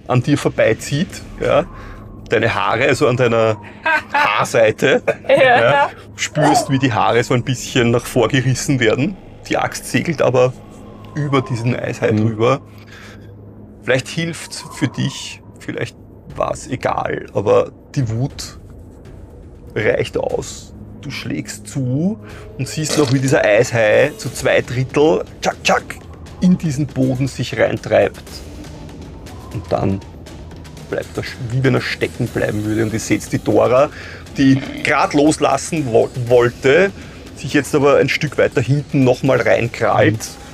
an dir vorbeizieht. Ja. Deine Haare, also an deiner Haarseite. Ja. Spürst, wie die Haare so ein bisschen nach vorgerissen werden. Die Axt segelt aber über diesen Eishai Mhm. drüber. Vielleicht hilft's für dich, vielleicht war es egal, aber die Wut reicht aus. Du schlägst zu und siehst noch, wie dieser Eishai zu zwei Drittel tschak, tschak, in diesen Boden sich reintreibt. Und dann bleibt er, wie wenn er stecken bleiben würde. Und ihr seht die Dora, die gerade loslassen wo wollte, sich jetzt aber ein Stück weiter hinten nochmal reinkrallt. Und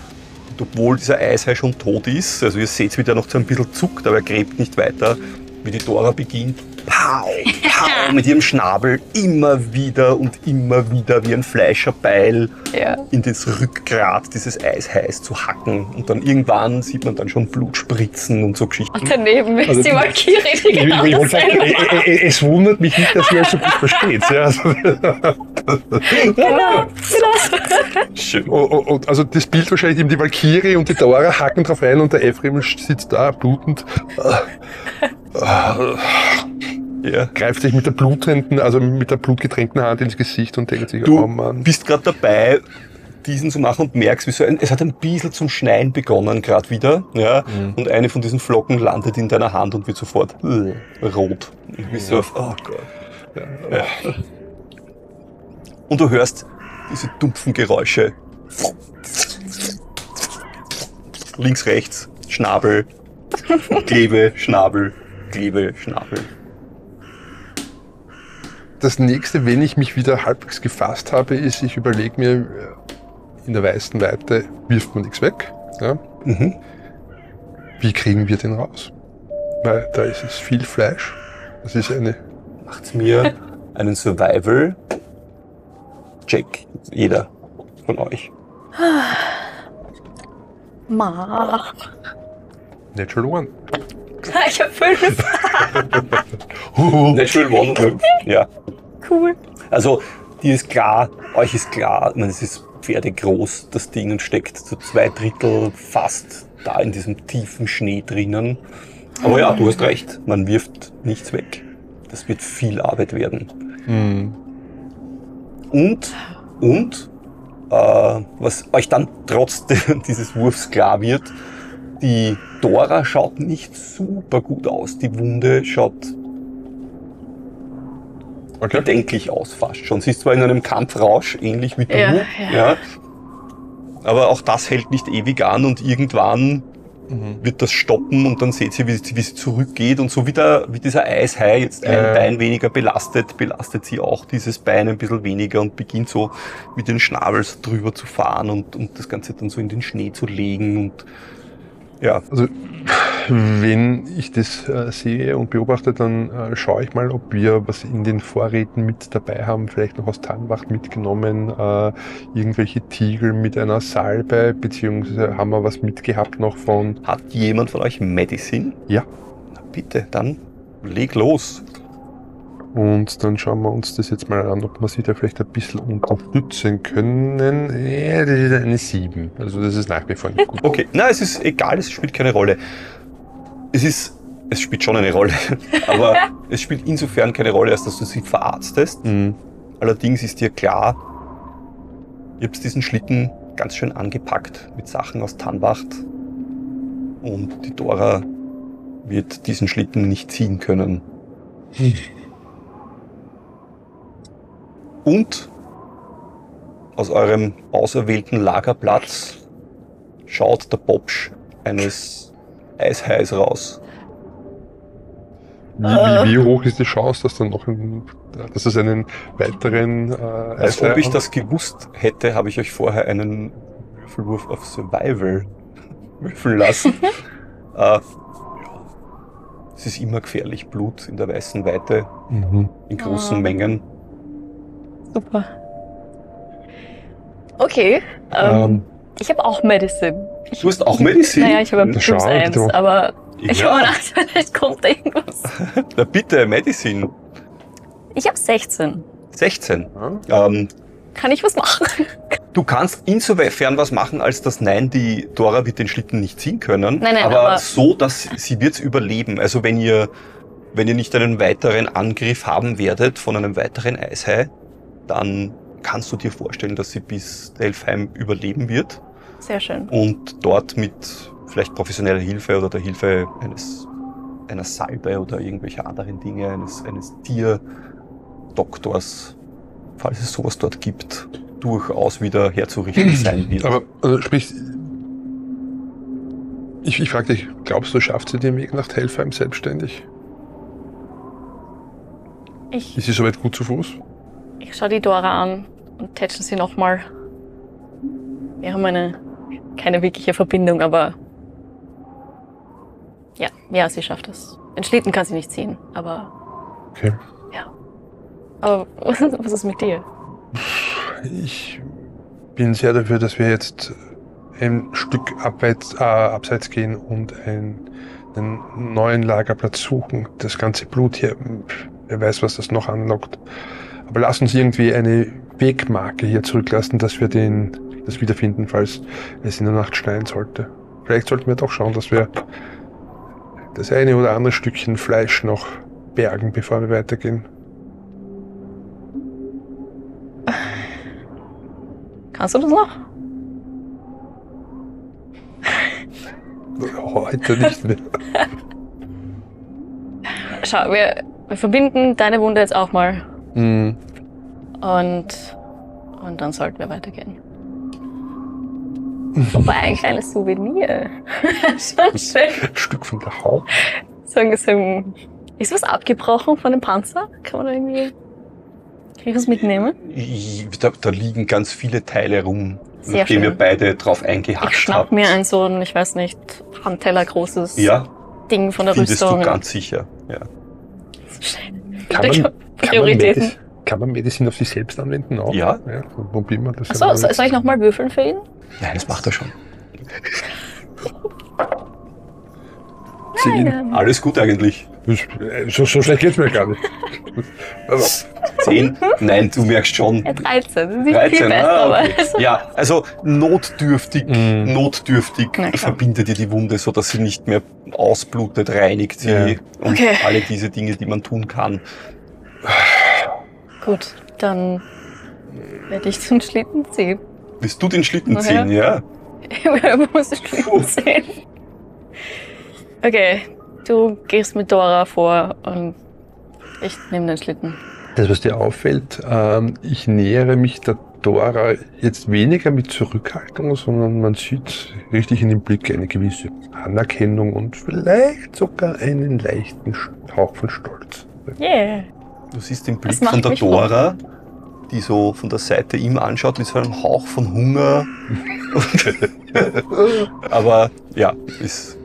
obwohl dieser Eishai schon tot ist, also ihr seht, wie der noch so ein bisschen zuckt, aber er gräbt nicht weiter, wie die Dora beginnt, pow, pow, mit ihrem Schnabel immer wieder und immer wieder wie ein Fleischerbeil Ja. in das Rückgrat dieses Eishais zu hacken. Und dann irgendwann sieht man dann schon Blut spritzen und so Geschichten. Und daneben ist Also, die Valkyrie, die Ich, ich, genau ich wollte sagen, es wundert mich nicht, dass ihr so gut versteht. Ja, also, Genau, genau. Schön. und, und, also das Bild wahrscheinlich eben die Valkyrie und die Dora hacken drauf ein und der Ephraim sitzt da blutend, Ja. greift sich mit der blutenden, also mit der blutgetränkten Hand ins Gesicht und denkt sich, Du oh Mann. bist gerade dabei, diesen zu machen und merkst, wie so ein, es hat ein bisschen zum Schneien begonnen gerade wieder. Ja? Mhm. Und eine von diesen Flocken landet in deiner Hand und wird sofort äh, rot. Und bist so auf, oh Gott. Ja. Und du hörst diese dumpfen Geräusche. Links, rechts, Schnabel, Klebe, Schnabel, Klebe, Schnabel. Das nächste, wenn ich mich wieder halbwegs gefasst habe, ist, ich überlege mir, äh, in der weißen Weite wirft man nichts weg. Ja? Mhm. Wie kriegen wir den raus? Weil da ist es viel Fleisch. Das ist eine. Macht's mir einen Survival-Check. Jeder von euch. Ma. Natural One. Ich habe fünf. Natural One. Ja. Cool. Also, dir ist klar, euch ist klar, ich meine, es ist pferdegroß, das Ding, und steckt zu zwei Drittel fast da in diesem tiefen Schnee drinnen. Aber ja, du hast recht, man wirft nichts weg. Das wird viel Arbeit werden. Hm. Und, und, äh, was euch dann trotz dieses Wurfs klar wird, die Dora schaut nicht super gut aus. Die Wunde schaut Okay. bedenklich aus fast schon. Sie ist zwar in einem Kampfrausch, ähnlich wie du, Ja, ja, ja. aber auch das hält nicht ewig an und irgendwann Mhm. wird das stoppen und dann seht ihr, wie, sie- wie sie zurückgeht und so wie, der, wie dieser Eishai jetzt ein Ja. Bein weniger belastet, belastet sie auch dieses Bein ein bisschen weniger und beginnt so mit den Schnabels drüber zu fahren und, und das Ganze dann so in den Schnee zu legen und ja, Also, wenn ich das äh, sehe und beobachte, dann äh, schaue ich mal, ob wir was in den Vorräten mit dabei haben, vielleicht noch aus Tannwacht mitgenommen, äh, irgendwelche Tiegel mit einer Salbe, beziehungsweise haben wir was mitgehabt noch von. hat jemand von euch Medicine? Ja. Na bitte, dann leg los. Und dann schauen wir uns das jetzt mal an, ob wir sie da vielleicht ein bisschen unterstützen können. Ja, das ist eine 7. Also das ist nach wie vor nicht gut. Okay, na, es ist egal, es spielt keine Rolle. Es ist es spielt schon eine Rolle. Aber es spielt insofern keine Rolle, als dass du sie verarztest. Mhm. Allerdings ist dir klar, ihr habt diesen Schlitten ganz schön angepackt mit Sachen aus Tannwacht. Und die Dora wird diesen Schlitten nicht ziehen können. Und aus eurem auserwählten Lagerplatz schaut der Popsch eines Eishais raus. Wie, wie, wie hoch ist die Chance, dass dann noch ein, dass es einen weiteren äh, Als ob ich das gewusst hätte, habe ich euch vorher einen Würfelwurf auf Survival würfeln lassen. äh. Es ist immer gefährlich, Blut in der weißen Weite, Mhm. in großen Ah. Mengen. Super. Okay. Ähm, Ähm, ich habe auch Medicine. Ich, Du hast auch Medicine? Naja, ich habe plus schau, eins, du. aber ich Ja. habe gedacht, vielleicht kommt irgendwas. Na bitte, Medicine. Ich habe 16. 16. ja. Ähm, Kann ich was machen? du kannst insofern was machen, als dass nein, die Dora wird den Schlitten nicht ziehen können. Nein, nein, aber, aber- so, dass sie wird's überleben. Also wenn ihr, wenn ihr nicht einen weiteren Angriff haben werdet von einem weiteren Eishai, dann kannst du dir vorstellen, dass sie bis Delfheim überleben wird Sehr schön. und dort mit vielleicht professioneller Hilfe oder der Hilfe eines einer Salbe oder irgendwelcher anderen Dinge, eines, eines Tierdoktors, falls es sowas dort gibt, durchaus wieder herzurichten sein wird. Aber also sprich, ich, ich frage dich, glaubst du, schafft sie den Weg nach Telfheim selbstständig? Ich, Ist sie soweit gut zu Fuß? Ich schaue die Dora an und tätschel sie nochmal. Wir haben eine, keine wirkliche Verbindung, aber ja, ja, sie schafft es. Den Schlitten kann sie nicht ziehen, aber Okay. aber was ist mit dir? Ich bin sehr dafür, dass wir jetzt ein Stück abwärts, äh, abseits gehen und ein, einen neuen Lagerplatz suchen. Das ganze Blut hier, wer weiß, was das noch anlockt. Aber lass uns irgendwie eine Wegmarke hier zurücklassen, dass wir den, das wiederfinden, falls es in der Nacht schneien sollte. Vielleicht sollten wir doch schauen, dass wir das eine oder andere Stückchen Fleisch noch bergen, bevor wir weitergehen. Kannst du das noch? Heute nicht mehr. Schau, wir, wir verbinden deine Wunde jetzt auch mal Mhm. und, und dann sollten wir weitergehen. Wobei ein kleines Souvenir. Schon schön. Stück von der Haut. Sagen, sagen, ist was abgebrochen von dem Panzer? Kann man da irgendwie kann ich was mitnehmen? Ich- Da, da liegen ganz viele Teile rum, Sehr nachdem schön. ihr beide drauf Ich eingehackt schnapp habt. mir ein so ein, ich weiß nicht, Handteller großes ja, Ding von der findest Rüstung. du ganz sicher. Ja. Kann man, kann, man Prioritäten. Kann man Medizin auf sich selbst anwenden auch? Ja. ja probieren wir das. Achso, ja so, soll ich nochmal würfeln für ihn? Nein, das macht er schon. Zehn. Alles gut eigentlich. Äh, So, so schlecht geht's mir gar nicht. Zehn? Nein, du merkst schon. Ja, 13. Das ist nicht 13, viel besser, ah, okay. Ja, also notdürftig, Mhm. notdürftig verbindet ihr die Wunde, so dass sie nicht mehr ausblutet, reinigt sie Ja. und Okay. alle diese Dinge, die man tun kann. Gut, dann werde ich zum Schlitten ziehen. Willst du den Schlitten ziehen, ja? Ich muss den Schlitten ziehen. Okay, du gehst mit Dora vor und ich nehme den Schlitten. das, was dir auffällt, ähm, ich nähere mich der Dora jetzt weniger mit Zurückhaltung, sondern man sieht richtig in dem Blick eine gewisse Anerkennung und vielleicht sogar einen leichten Hauch von Stolz. Yeah. Du siehst den Blick von der Dora, die so von der Seite ihm anschaut mit so einem Hauch von Hunger. Aber ja, ist,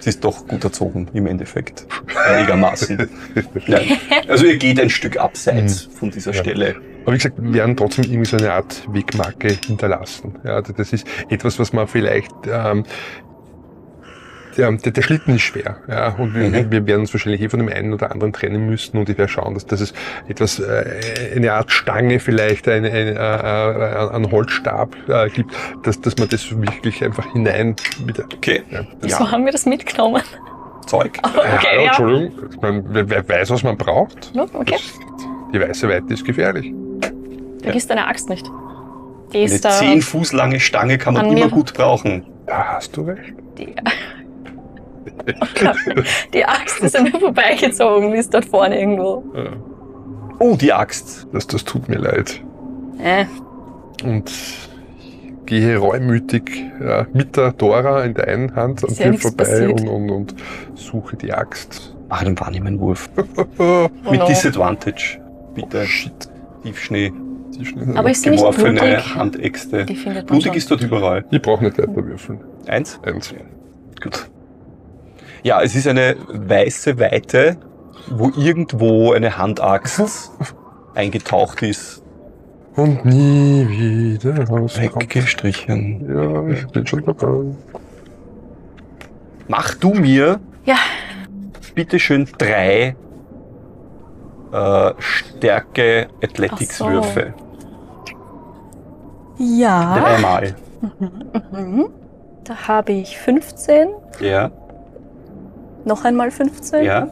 sie ist doch gut erzogen im Endeffekt. Einigermaßen. Ja. Also ihr geht ein Stück abseits von dieser Ja. Stelle. Aber wie gesagt, wir werden trotzdem irgendwie so eine Art Wegmarke hinterlassen. Ja, das ist etwas, was man vielleicht, ähm, der, der, der Schlitten ist schwer, ja, und wir, Mhm. wir werden uns wahrscheinlich eh von dem einen oder anderen trennen müssen und ich werde schauen, dass, dass es etwas, äh, eine Art Stange vielleicht, eine, eine, äh, äh, einen Holzstab äh, gibt, dass, dass man das wirklich einfach hinein wieder, Okay. ja, Ja. So haben wir das mitgenommen. Zeug. Ja, Okay, ja. Entschuldigung, mein, wer, wer weiß, was man braucht? Okay. Die weiße Weite ist gefährlich. Vergiss deine Axt nicht. Die Eine ist da. 10 Fuß lange Stange kann man An immer gut brauchen. Da hast du recht. Die, die Axt ist an mir vorbeigezogen, die ist dort vorne irgendwo. Ja, Oh, die Axt. das, das tut mir leid. Äh, Und ich gehe reumütig ja, mit der Dora in der einen Hand an ja dir nichts vorbei und, und, und suche die Axt. Mach einen Wahrnehmenwurf. oh Mit no. Disadvantage. Bitte. Shit. Tiefschnee. Die schnell- Aber ist sie nicht blutig? Handäxte. Die findet man Blutig ist dort überall. ich brauche nicht weiter würfeln. Eins? Eins. Gut. Ja, es ist eine weiße Weite, wo irgendwo eine Handaxt eingetaucht ist. Und nie wieder rauskommt. Weggestrichen. Ja, ich bin schon dabei. Mach du mir Ja, bitteschön drei äh, Stärke Athletics Ach so. Würfe. ja. Dreimal. Mhm. Da habe ich 15, Ja, noch einmal 15 ja.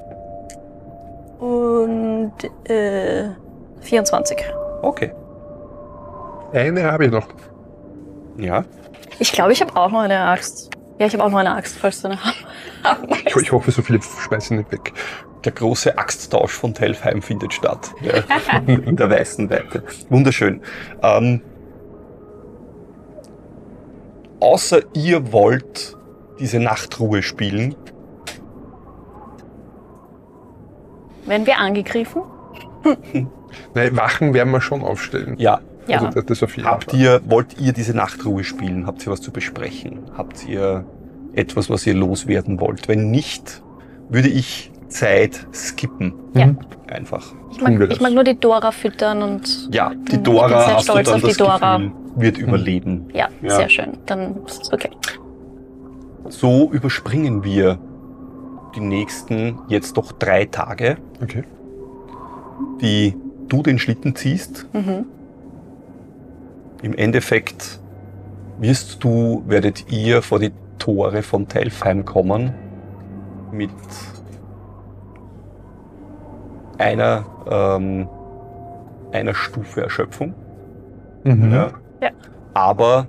und äh, 24. Okay. Eine habe ich noch. Ja. Ich glaube, ich habe auch noch eine Axt. Ja, ich habe auch noch eine Axt, falls du eine haben Ich, ich hoffe, so viele schmeißen nicht weg. Der große Axttausch von Telfheim findet statt. Ja. In der weißen Weite. Wunderschön. Ähm, außer ihr wollt diese Nachtruhe spielen, Werden wir angegriffen? Nein, Wachen werden wir schon aufstellen. ja, Ja. Also das, das auf jeden Habt Fall. ihr, wollt ihr diese Nachtruhe spielen? Habt ihr was zu besprechen? Habt ihr etwas, was ihr loswerden wollt? Wenn nicht, würde ich Zeit skippen. Ja. Mhm. Einfach. Ich mag, ich mag nur die Dora füttern und Ja, die Ich bin Dora sehr hast du stolz dann auf die das Dora. Gefühl, wird überleben. ja, Ja. sehr schön. Dann ist es okay. So überspringen wir die nächsten jetzt doch drei Tage, Okay. die du den Schlitten ziehst. Mhm. Im Endeffekt wirst du, werdet ihr vor die Tore von Telfheim kommen mit einer, ähm, einer Stufe Erschöpfung. Mhm. Ja. Ja. Aber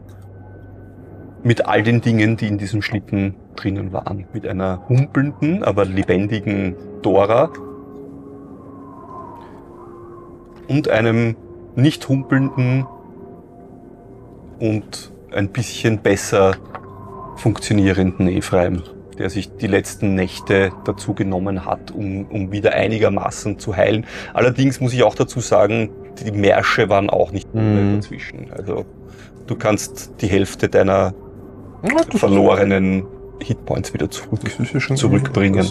mit all den Dingen, die in diesem Schlitten drinnen waren. Mit einer humpelnden, aber lebendigen Dora und einem nicht humpelnden und ein bisschen besser funktionierenden Ephraim, der sich die letzten Nächte dazu genommen hat, um, um wieder einigermaßen zu heilen. Allerdings muss ich auch dazu sagen, die Märsche waren auch nicht Mhm. dazwischen. Also du kannst die Hälfte deiner verlorenen Hitpoints wieder zurück. Zurückbringen.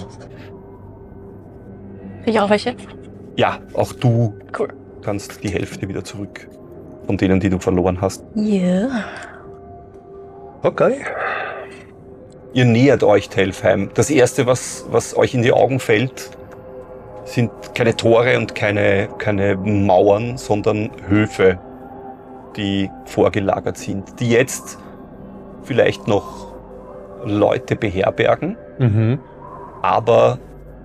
Ich auch welche? Ja, auch du Cool. kannst die Hälfte wieder zurück von denen, die du verloren hast. Ja. Okay. Ihr nähert euch Telfheim. Das erste, was, was euch in die Augen fällt, sind keine Tore und keine, keine Mauern, sondern Höfe, die vorgelagert sind, die jetzt vielleicht noch Leute beherbergen, Mhm. aber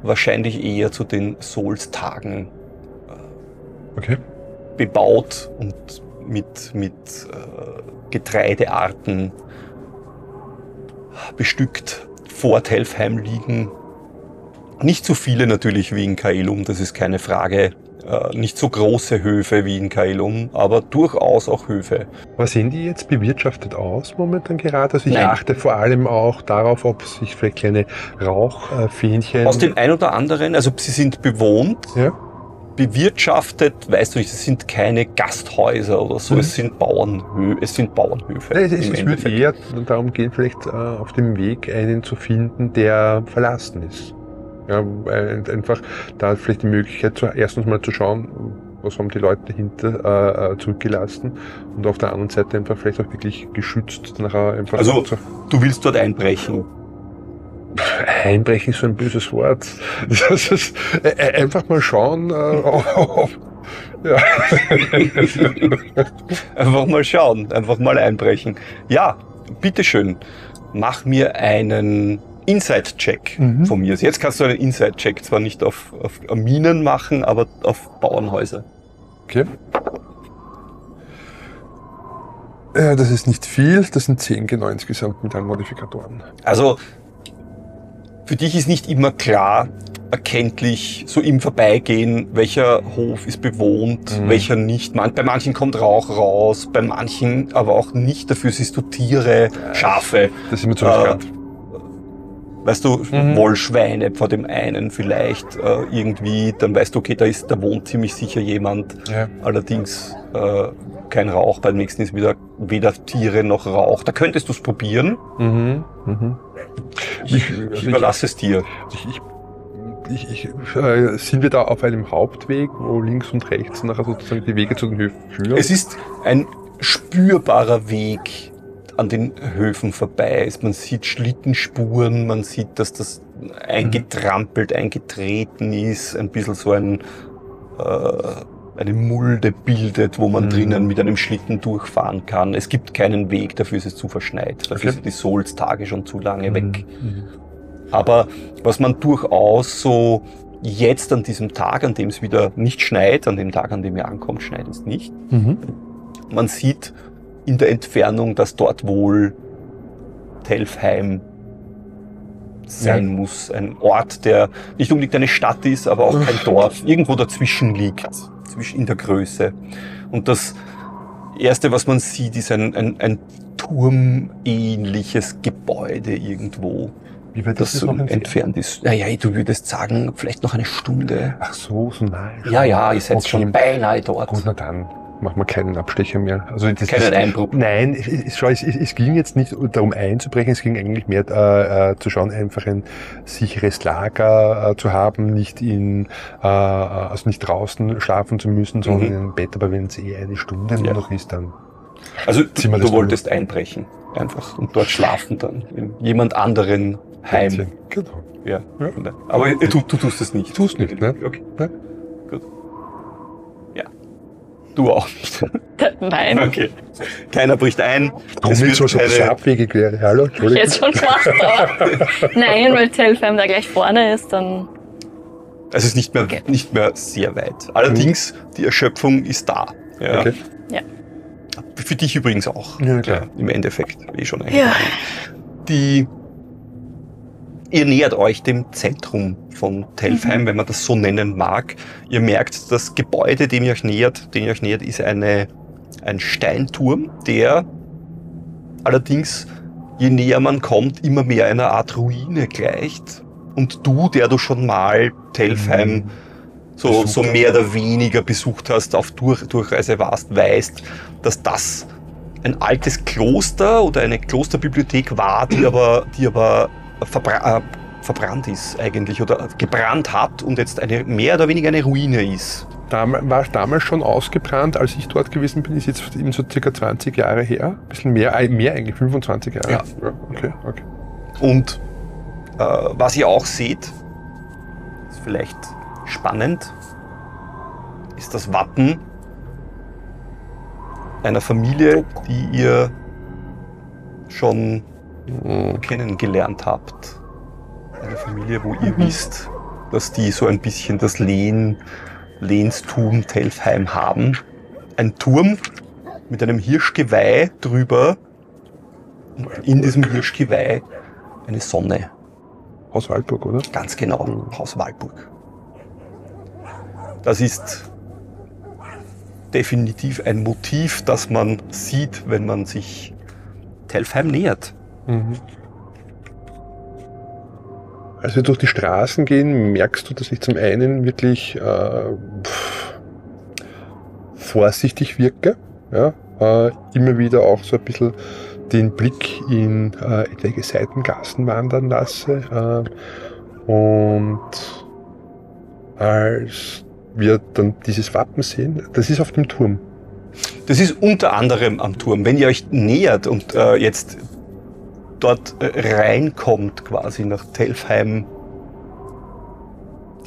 wahrscheinlich eher zu den Souls-Tagen Okay. bebaut und mit, mit äh, Getreidearten bestückt vor Telfheim liegen. Nicht so viele natürlich wie in Kaelum, das ist keine Frage. Äh, nicht so große Höfe wie in Kaelum, aber durchaus auch Höfe. Was sehen die jetzt bewirtschaftet aus momentan gerade? Also ich Nein. achte vor allem auch darauf, ob sich vielleicht kleine Rauchfähnchen... Aus dem ein oder anderen, also sie sind bewohnt, Ja. bewirtschaftet, weißt du nicht, es sind keine Gasthäuser oder so, Mhm. es sind Bauernhö es sind Bauernhöfe. Nein, es, es, es würde eher darum gehen, vielleicht äh, auf dem Weg einen zu finden, der verlassen ist. Ja, ein- einfach da vielleicht die Möglichkeit, zu, erstens mal zu schauen, was haben die Leute dahinter äh, äh, zurückgelassen und auf der anderen Seite einfach vielleicht auch wirklich geschützt nachher einfach Also- zu, Du willst dort einbrechen. einbrechen ist so ein böses Wort. Das ist, äh, äh, einfach mal schauen, äh, ob, ja. Einfach mal schauen, einfach mal einbrechen. Ja, bitteschön, mach mir einen Inside-Check Mhm. von mir. Jetzt kannst du einen Inside-Check zwar nicht auf, auf Minen machen, aber auf Bauernhäuser. Okay. Äh, das ist nicht viel, das sind 10 genau insgesamt mit allen Modifikatoren. Also für dich ist nicht immer klar erkenntlich, so im Vorbeigehen, welcher Hof ist bewohnt, Mhm. welcher nicht. Man, bei manchen kommt Rauch raus, bei manchen aber auch nicht. Dafür siehst du Tiere, Schafe, Das ist mir zu Äh, riskant. Weißt du, Mhm. Wollschweine vor dem einen vielleicht äh, irgendwie. Dann weißt du, okay, da ist, da wohnt ziemlich sicher jemand. Ja. Allerdings äh, kein Rauch. Beim nächsten ist wieder weder Tiere noch Rauch. Da könntest du es probieren. Mhm. Mhm. Ich, Ich- ich überlasse es dir. Ich, ich, ich, ich, äh, sind wir da auf einem Hauptweg, wo links und rechts nachher sozusagen die Wege zu den Höfen führen? Es ist ein spürbarer Weg an den Höfen vorbei ist. Man sieht Schlittenspuren, man sieht, dass das eingetrampelt, eingetreten ist, ein bisschen so ein, äh, eine Mulde bildet, wo man Mhm. drinnen mit einem Schlitten durchfahren kann. Es gibt keinen Weg, dafür ist es zu verschneit. Dafür Okay. sind die Souls-Tage schon zu lange Mhm. weg. Mhm. Aber was man durchaus so jetzt an diesem Tag, an dem es wieder nicht schneit, an dem Tag, an dem ihr ankommt, schneit es nicht, Mhm. man sieht in der Entfernung, dass dort wohl Telfheim sein muss. Ein Ort, der nicht unbedingt eine Stadt ist, aber auch kein Dorf. Irgendwo dazwischen liegt, zwischen in der Größe. Und das Erste, was man sieht, ist ein, ein, ein turmähnliches Gebäude irgendwo, Wie weit das ist so entfernt ist. Ja, ja, du würdest sagen, vielleicht noch eine Stunde. Ach so, so nahe. Ja, ja, ihr seid Okay. schon beinahe dort. Gut, na dann machen wir keinen Abstecher mehr. Also das, Keinen Einbruch. Nein, es, es, es, es, ging jetzt nicht darum einzubrechen, es ging eigentlich mehr äh, äh, zu schauen, einfach ein sicheres Lager äh, zu haben, nicht in, äh, also nicht draußen schlafen zu müssen, sondern Mhm. in einem Bett. Aber wenn es eh eine Stunde nur Ja. noch ist, dann Also du das wolltest einbrechen, einfach und dort schlafen dann in jemand anderen Heim. Genau. Ja. Ja. Aber du, du tust es nicht. Ich tu's nicht, ne? Okay. Ne? Ja. Du auch nicht. Nein, Okay. Keiner bricht ein. Es nicht wird so, keine- abwegig wäre. Hallo, Entschuldigung. jetzt schon gemacht, aber nein, weil Telfheim da gleich vorne ist, dann Es ist nicht mehr, nicht mehr sehr weit. Allerdings, die Erschöpfung ist da. Ja. Okay. Für dich übrigens auch. Ja, klar. Im Endeffekt, eh schon eigentlich. Ja. Die, ihr nähert euch dem Zentrum von Telfheim, wenn man das so nennen mag. Ihr merkt, das Gebäude, dem ihr euch nähert, den ihr euch nähert, ist eine, ein Steinturm, der allerdings, je näher man kommt, immer mehr einer Art Ruine gleicht. Und du, der du schon mal Telfheim so, Besucht so hast. mehr oder weniger besucht hast, auf Durch, Durchreise warst, weißt, dass das ein altes Kloster oder eine Klosterbibliothek war, die aber, die aber verbra äh, verbrannt ist eigentlich oder gebrannt hat und jetzt eine mehr oder weniger eine Ruine ist. Dam war damals schon ausgebrannt, als ich dort gewesen bin, ist jetzt eben so circa 20 Jahre her. Ein bisschen mehr, äh, mehr eigentlich, 25 Jahre. Ja. okay, okay. Und äh, was ihr auch seht, ist vielleicht spannend, ist das Wappen einer Familie, die ihr schon. Kennengelernt habt. Eine Familie, wo ihr wisst, dass die so ein bisschen das Lehn, Lehnstum Telfheim haben. Ein Turm mit einem Hirschgeweih drüber und in diesem Hirschgeweih eine Sonne. Aus Waldburg, oder? Ganz genau, Haus Walburg. Das ist definitiv ein Motiv, das man sieht, wenn man sich Telfheim nähert. Mhm. Als wir durch die Straßen gehen, merkst du, dass ich zum einen wirklich äh, vorsichtig wirke. Ja? Äh, immer wieder auch so ein bisschen den Blick in äh, etwaige Seitengassen wandern lasse. Äh, und als wir dann dieses Wappen sehen, das ist auf dem Turm. Das ist unter anderem am Turm. Wenn ihr euch nähert und äh, jetzt dort äh, reinkommt, quasi nach Telfheim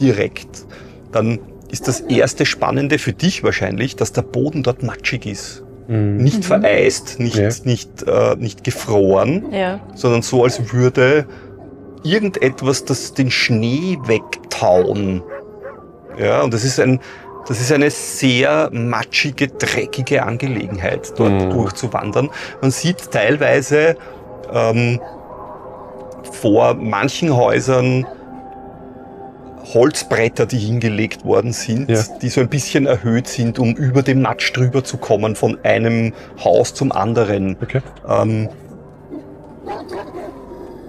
direkt, dann ist das erste Spannende für dich wahrscheinlich, dass der Boden dort matschig ist. Nicht Mhm. vereist, nicht, Ja. nicht, äh, nicht gefroren, ja. sondern so, als würde irgendetwas, das den Schnee wegtauen. Ja, und das ist ein, das ist eine sehr matschige, dreckige Angelegenheit, dort Mhm. durchzuwandern. Man sieht teilweise ähm, vor manchen Häusern Holzbretter, die hingelegt worden sind, Ja. die so ein bisschen erhöht sind, um über den Matsch drüber zu kommen, von einem Haus zum anderen. Okay. Ähm,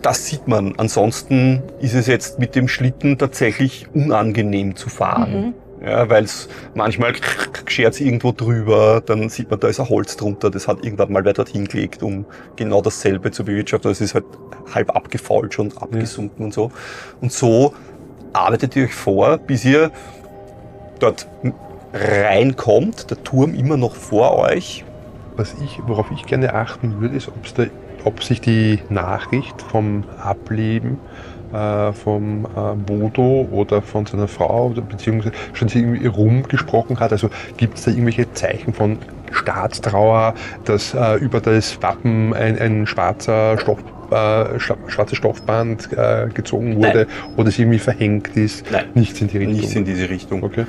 das sieht man. Ansonsten ist es jetzt mit dem Schlitten tatsächlich unangenehm zu fahren. Ja, weil es manchmal schert irgendwo drüber, dann sieht man, da ist ein Holz drunter, das hat irgendwann mal wer dort hingelegt, um genau dasselbe zu bewirtschaften. Das ist halt halb abgefault schon, abgesunken und so. Und so arbeitet ihr euch vor, bis ihr dort reinkommt, der Turm immer noch vor euch. Was ich, worauf ich gerne achten würde, ist, ob sich die Nachricht vom Ableben äh, vom äh, Bodo oder von seiner Frau oder beziehungsweise schon sie irgendwie rumgesprochen hat. Also gibt es da irgendwelche Zeichen von Staatstrauer, dass äh, über das Wappen ein, ein schwarzer Stoff, äh, schwarzes Stoffband äh, gezogen wurde oder es irgendwie verhängt ist? Nein. Nichts in die Richtung. Nichts in diese Richtung. Okay.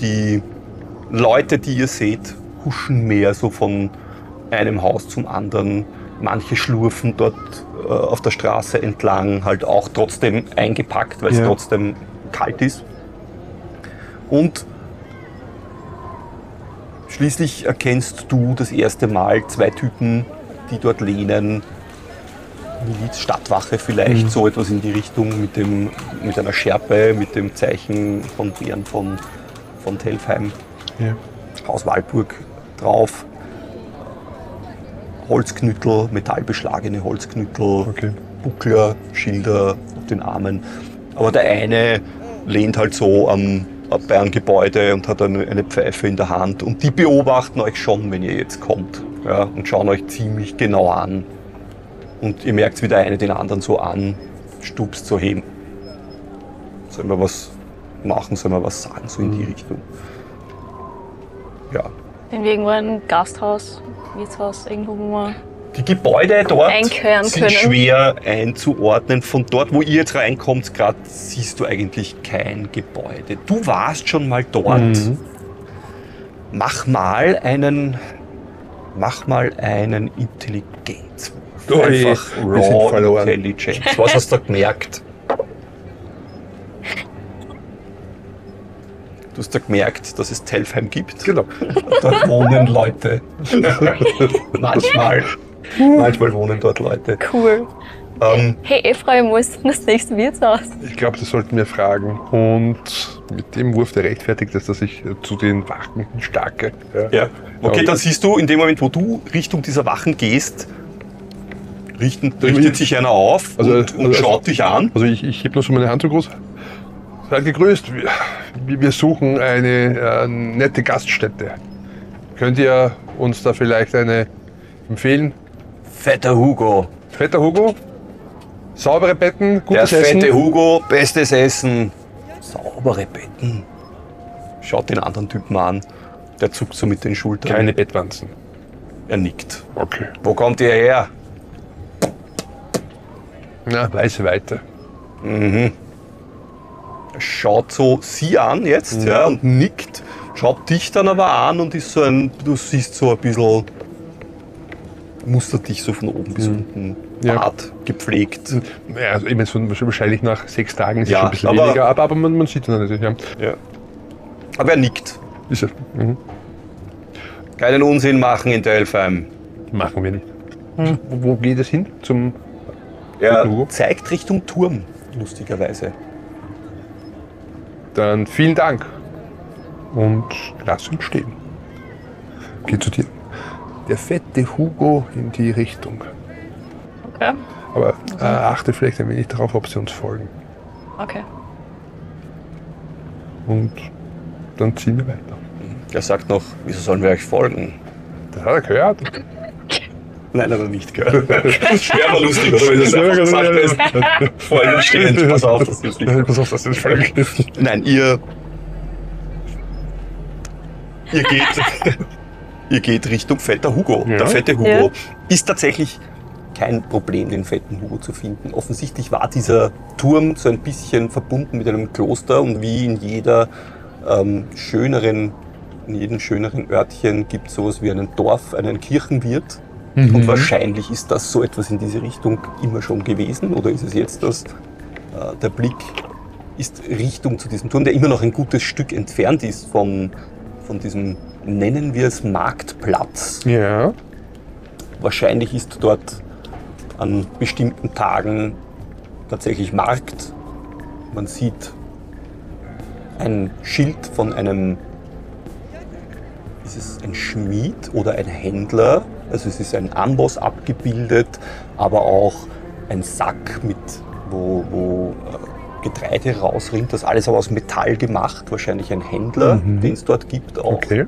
Die Leute, die ihr seht, huschen mehr so von einem Haus zum anderen. Manche schlurfen dort äh, auf der Straße entlang, halt auch trotzdem eingepackt, weil es Ja. trotzdem kalt ist. Und schließlich erkennst du das erste Mal zwei Typen, die dort lehnen. Miliz, Stadtwache vielleicht, Mhm. so etwas in die Richtung mit, dem, mit einer Schärpe, mit dem Zeichen von Bären von, von Telfheim, Ja. Haus Walburg drauf. Holzknüttel, metallbeschlagene Holzknüttel, Okay. Buckler, Schilder auf den Armen. Aber der eine lehnt halt so am, bei einem Gebäude und hat eine, eine Pfeife in der Hand. Und die beobachten euch schon, wenn ihr jetzt kommt. Ja, und schauen euch ziemlich genau an. Und ihr merkt, wie der eine den anderen so anstupst, so heben. Sollen wir was machen, sollen wir was sagen, so in die Mhm. Richtung. Ja. Sind wir irgendwo ein Gasthaus, Wirtshaus, irgendwo, wo man. Die Gebäude dort Einkehren sind können. schwer einzuordnen. Von dort, wo ihr jetzt reinkommt, gerade siehst du eigentlich kein Gebäude. Du warst schon mal dort. Mhm. Mach mal einen, mach mal einen Intelligenzwurf. Einfach Raw verloren. Intelligence. Was hast du da gemerkt? Du hast da gemerkt, dass es Telfheim gibt. Genau. Dort wohnen Leute. manchmal. Manchmal wohnen dort Leute. Cool. Ähm, Hey Ephraim, wo ist denn das nächste Wirtshaus? Ich glaube, das sollten wir fragen. Und mit dem Wurf, der rechtfertigt es, dass ich äh, zu den Wachen starke. ja. Okay, Und- dann siehst du, in dem Moment, wo du Richtung dieser Wachen gehst, richten, richtet sich einer auf Also- und, und also- schaut dich an. Also ich, ich heb nur so meine Hand so groß. Seid gegrüßt. Wir, wir- suchen eine äh, nette Gaststätte. Könnt ihr uns da vielleicht eine empfehlen? Fetter Hugo. Fetter Hugo? Saubere Betten, Der gutes fette Essen. Hugo, bestes Essen. Saubere Betten. Schaut den anderen Typen an. Der zuckt so mit den Schultern. Keine Bettwanzen. Er nickt. Okay. Wo kommt ihr her? Na, weiß weiter. Mhm. Er schaut so sie an jetzt, ja, und nickt, schaut dich dann aber an und ist so ein, du siehst so ein bisschen, mustert dich so von oben bis unten, Ja. Bart gepflegt. Ja, also ich meine, so wahrscheinlich nach sechs Tagen ist es Ja, schon ein bisschen aber- weniger, aber, aber man, man sieht es natürlich. Ja. Ja. Aber er nickt. Ist es. Mhm. Keinen Unsinn machen in Delpheim. Machen wir nicht. Wo, wo geht es hin? Zum Er zeigt Richtung Turm, lustigerweise. Dann vielen Dank. Und lass uns stehen. Geh zu dir. Der fette Hugo in die Richtung. Okay. Aber äh, achte vielleicht ein wenig darauf, ob sie uns folgen. Okay. Und dann ziehen wir weiter. Er sagt noch, wieso sollen wir euch folgen? Das hat er gehört. Nein, hat er nicht. Das wäre aber lustig, oder? Wenn das einfach gesagt ist. Vor ihm stehend. Pass auf, das ist nicht. Pass auf, dass das folgt. Nein, ihr. Ihr geht. ihr geht Richtung Fetter Hugo. Ja. Der fette Hugo Ja. ist tatsächlich kein Problem, den fetten Hugo zu finden. Offensichtlich war dieser Turm so ein bisschen verbunden mit einem Kloster und wie in jeder ähm, schöneren, in jedem schöneren Örtchen gibt es sowas wie einen Dorf, einen Kirchenwirt. Mhm. Und wahrscheinlich ist das so etwas in diese Richtung immer schon gewesen. Oder ist es jetzt das? Äh, der Blick ist Richtung zu diesem Turm, der immer noch ein gutes Stück entfernt ist von, von diesem, nennen wir es Marktplatz. Ja. Wahrscheinlich ist dort an bestimmten Tagen tatsächlich Markt. Man sieht ein Schild von einem, ist es ein Schmied oder ein Händler? Also es ist ein Amboss abgebildet, aber auch ein Sack mit, wo, wo äh, Getreide rausrinnt. Das alles aber aus Metall gemacht. Wahrscheinlich ein Händler, Mhm. den es dort gibt auch Okay.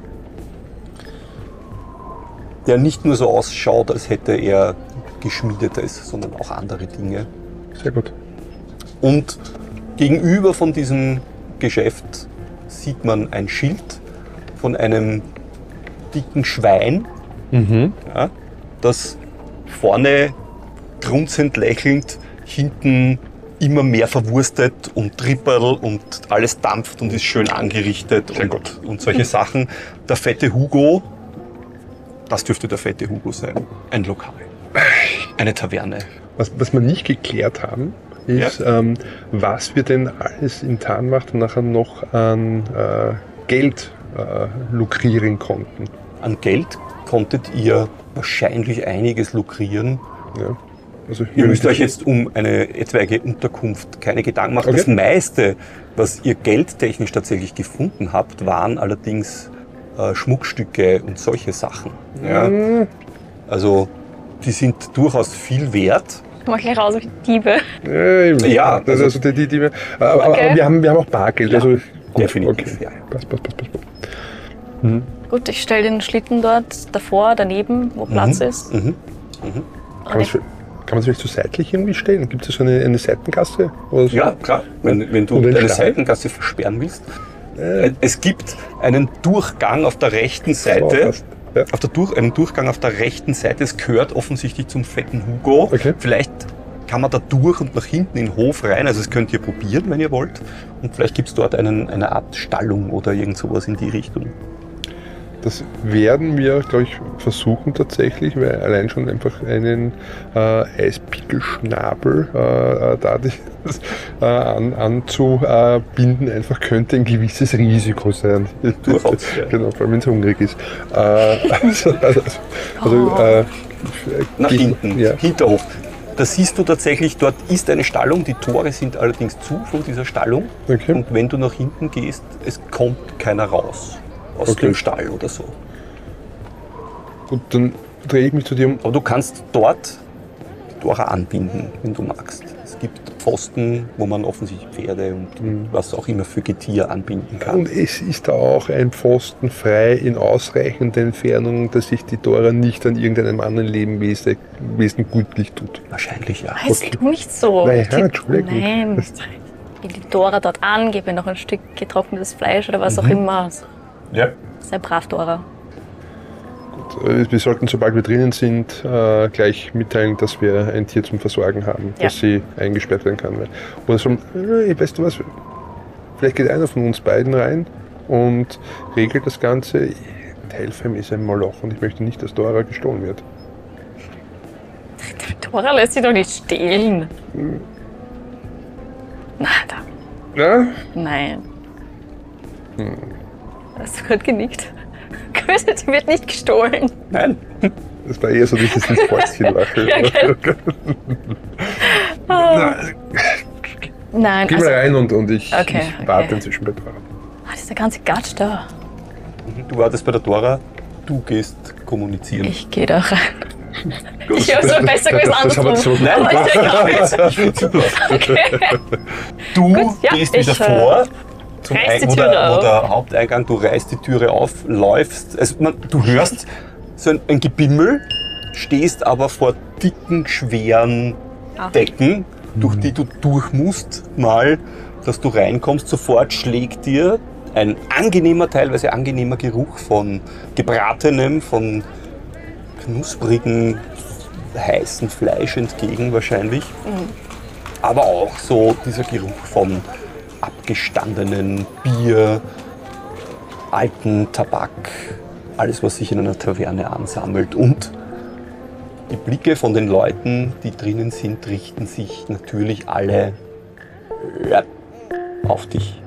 der nicht nur so ausschaut, als hätte er geschmiedetes, sondern auch andere Dinge. Sehr gut. Und gegenüber von diesem Geschäft sieht man ein Schild von einem dicken Schwein, Mhm. ja, das vorne grunzend lächelnd, hinten immer mehr verwurstet und tripperl und alles dampft und ist schön angerichtet und, und solche Sachen. Der fette Hugo, das dürfte der fette Hugo sein. Ein Lokal. Eine Taverne. Was, was wir nicht geklärt haben, ist, ähm, was wir denn alles in Tarnmacht nachher noch an äh, Geld äh, lukrieren konnten. An Geld konntet ihr wahrscheinlich einiges lukrieren. Ja. Also Ihr müsst euch jetzt um eine etwaige Unterkunft keine Gedanken machen. Okay. Das meiste, was ihr geldtechnisch tatsächlich gefunden habt, waren allerdings äh, Schmuckstücke und solche Sachen. Ja? Mhm. Also die sind durchaus viel wert. Komm mal gleich raus wie Diebe. Ja, Ja, das, also die, die, die, aber, Okay. aber wir, haben, wir haben auch Bargeld. Ja, also gut, definitiv, Okay. ja. Passt, passt, passt. passt. Mhm. Gut, ich stelle den Schlitten dort davor, daneben, wo Platz ist. Mhm. Kann man es kann man es vielleicht so seitlich irgendwie stellen? Gibt es so eine, eine Seitengasse? Oder so? Ja, klar. Wenn, wenn du Und den eine Stall? Seitengasse versperren willst. Äh, Es gibt einen Durchgang auf der rechten Seite. Ja. auf der Durch, einen Durchgang auf der rechten Seite. Es gehört offensichtlich zum fetten Hugo. Okay. Vielleicht kann man da durch und nach hinten in den Hof rein. Also das könnt ihr probieren, wenn ihr wollt. Und vielleicht gibt es dort einen, eine Art Stallung oder irgend sowas in die Richtung. Das werden wir, glaube ich, versuchen tatsächlich, weil allein schon einfach einen äh, Eispickelschnabel äh, äh, da die, äh, an, anzubinden, einfach könnte ein gewisses Risiko sein. Genau, vor allem wenn es hungrig ist. Äh, also, also, also äh, Nach hinten, Ja. Hinterhof. Da siehst du tatsächlich, dort ist eine Stallung. Die Tore sind allerdings zu von dieser Stallung. Okay. Und wenn du nach hinten gehst, es kommt keiner raus aus Okay. dem Stall oder so. Gut, dann drehe ich mich zu dir um. Aber du kannst dort die Tore anbinden, wenn du magst. Es gibt Pfosten, wo man offensichtlich Pferde und Mhm. was auch immer für Getier anbinden kann. Und es ist da auch ein Pfosten frei in ausreichender Entfernung, dass sich die Dora nicht an irgendeinem anderen Lebewesen Wesen gütlich tut. Wahrscheinlich ja. Weißt Okay. du nicht so. Naja, Entschuldigung. Nein. Ich die Dora dort an, gebe ihr noch ein Stück getrocknetes Fleisch oder was auch Mhm. immer. Ja. Sei brav, Dora. Gut, äh, wir sollten, sobald wir drinnen sind, äh, gleich mitteilen, dass wir ein Tier zum Versorgen haben, Ja. dass sie eingesperrt werden kann. Oder so, äh, weißt du was, vielleicht geht einer von uns beiden rein und regelt das Ganze. Telfheim ist ein Moloch und ich möchte nicht, dass Dora gestohlen wird. Dora lässt sich doch nicht stehlen. Hm. Na, da. Ja? Nein. Hm. Hast du gerade genickt? Grüße, sie wird nicht gestohlen. Nein. Das war eher so dieses ins Fäustchen lachen. Ja, gell. Ah. Nein, Geh also, mal rein und, und ich, Okay, ich okay. warte inzwischen bei Dora. ah, dieser ganze Gatsch da. Du wartest bei der Dora, du gehst kommunizieren. Ich gehe da rein. Gut. Ich habe so besser gewusst das haben wir andersrum. so- Nein, will zulassen. Du Gut, ja, gehst wieder äh, vor zum Ein die wo, Türe der, wo auf. der Haupteingang, du reißt die Türe auf, läufst. Also man, du hörst so ein, ein Gebimmel, stehst aber vor dicken, schweren Ah. Decken, durch die du durch musst, mal, dass du reinkommst. Sofort schlägt dir ein angenehmer, teilweise angenehmer Geruch von gebratenem, von knusprigen, heißen Fleisch entgegen wahrscheinlich. Aber auch so dieser Geruch von abgestandenen Bier, alten Tabak, alles, was sich in einer Taverne ansammelt. Und die Blicke von den Leuten, die drinnen sind, richten sich natürlich alle ja, auf dich.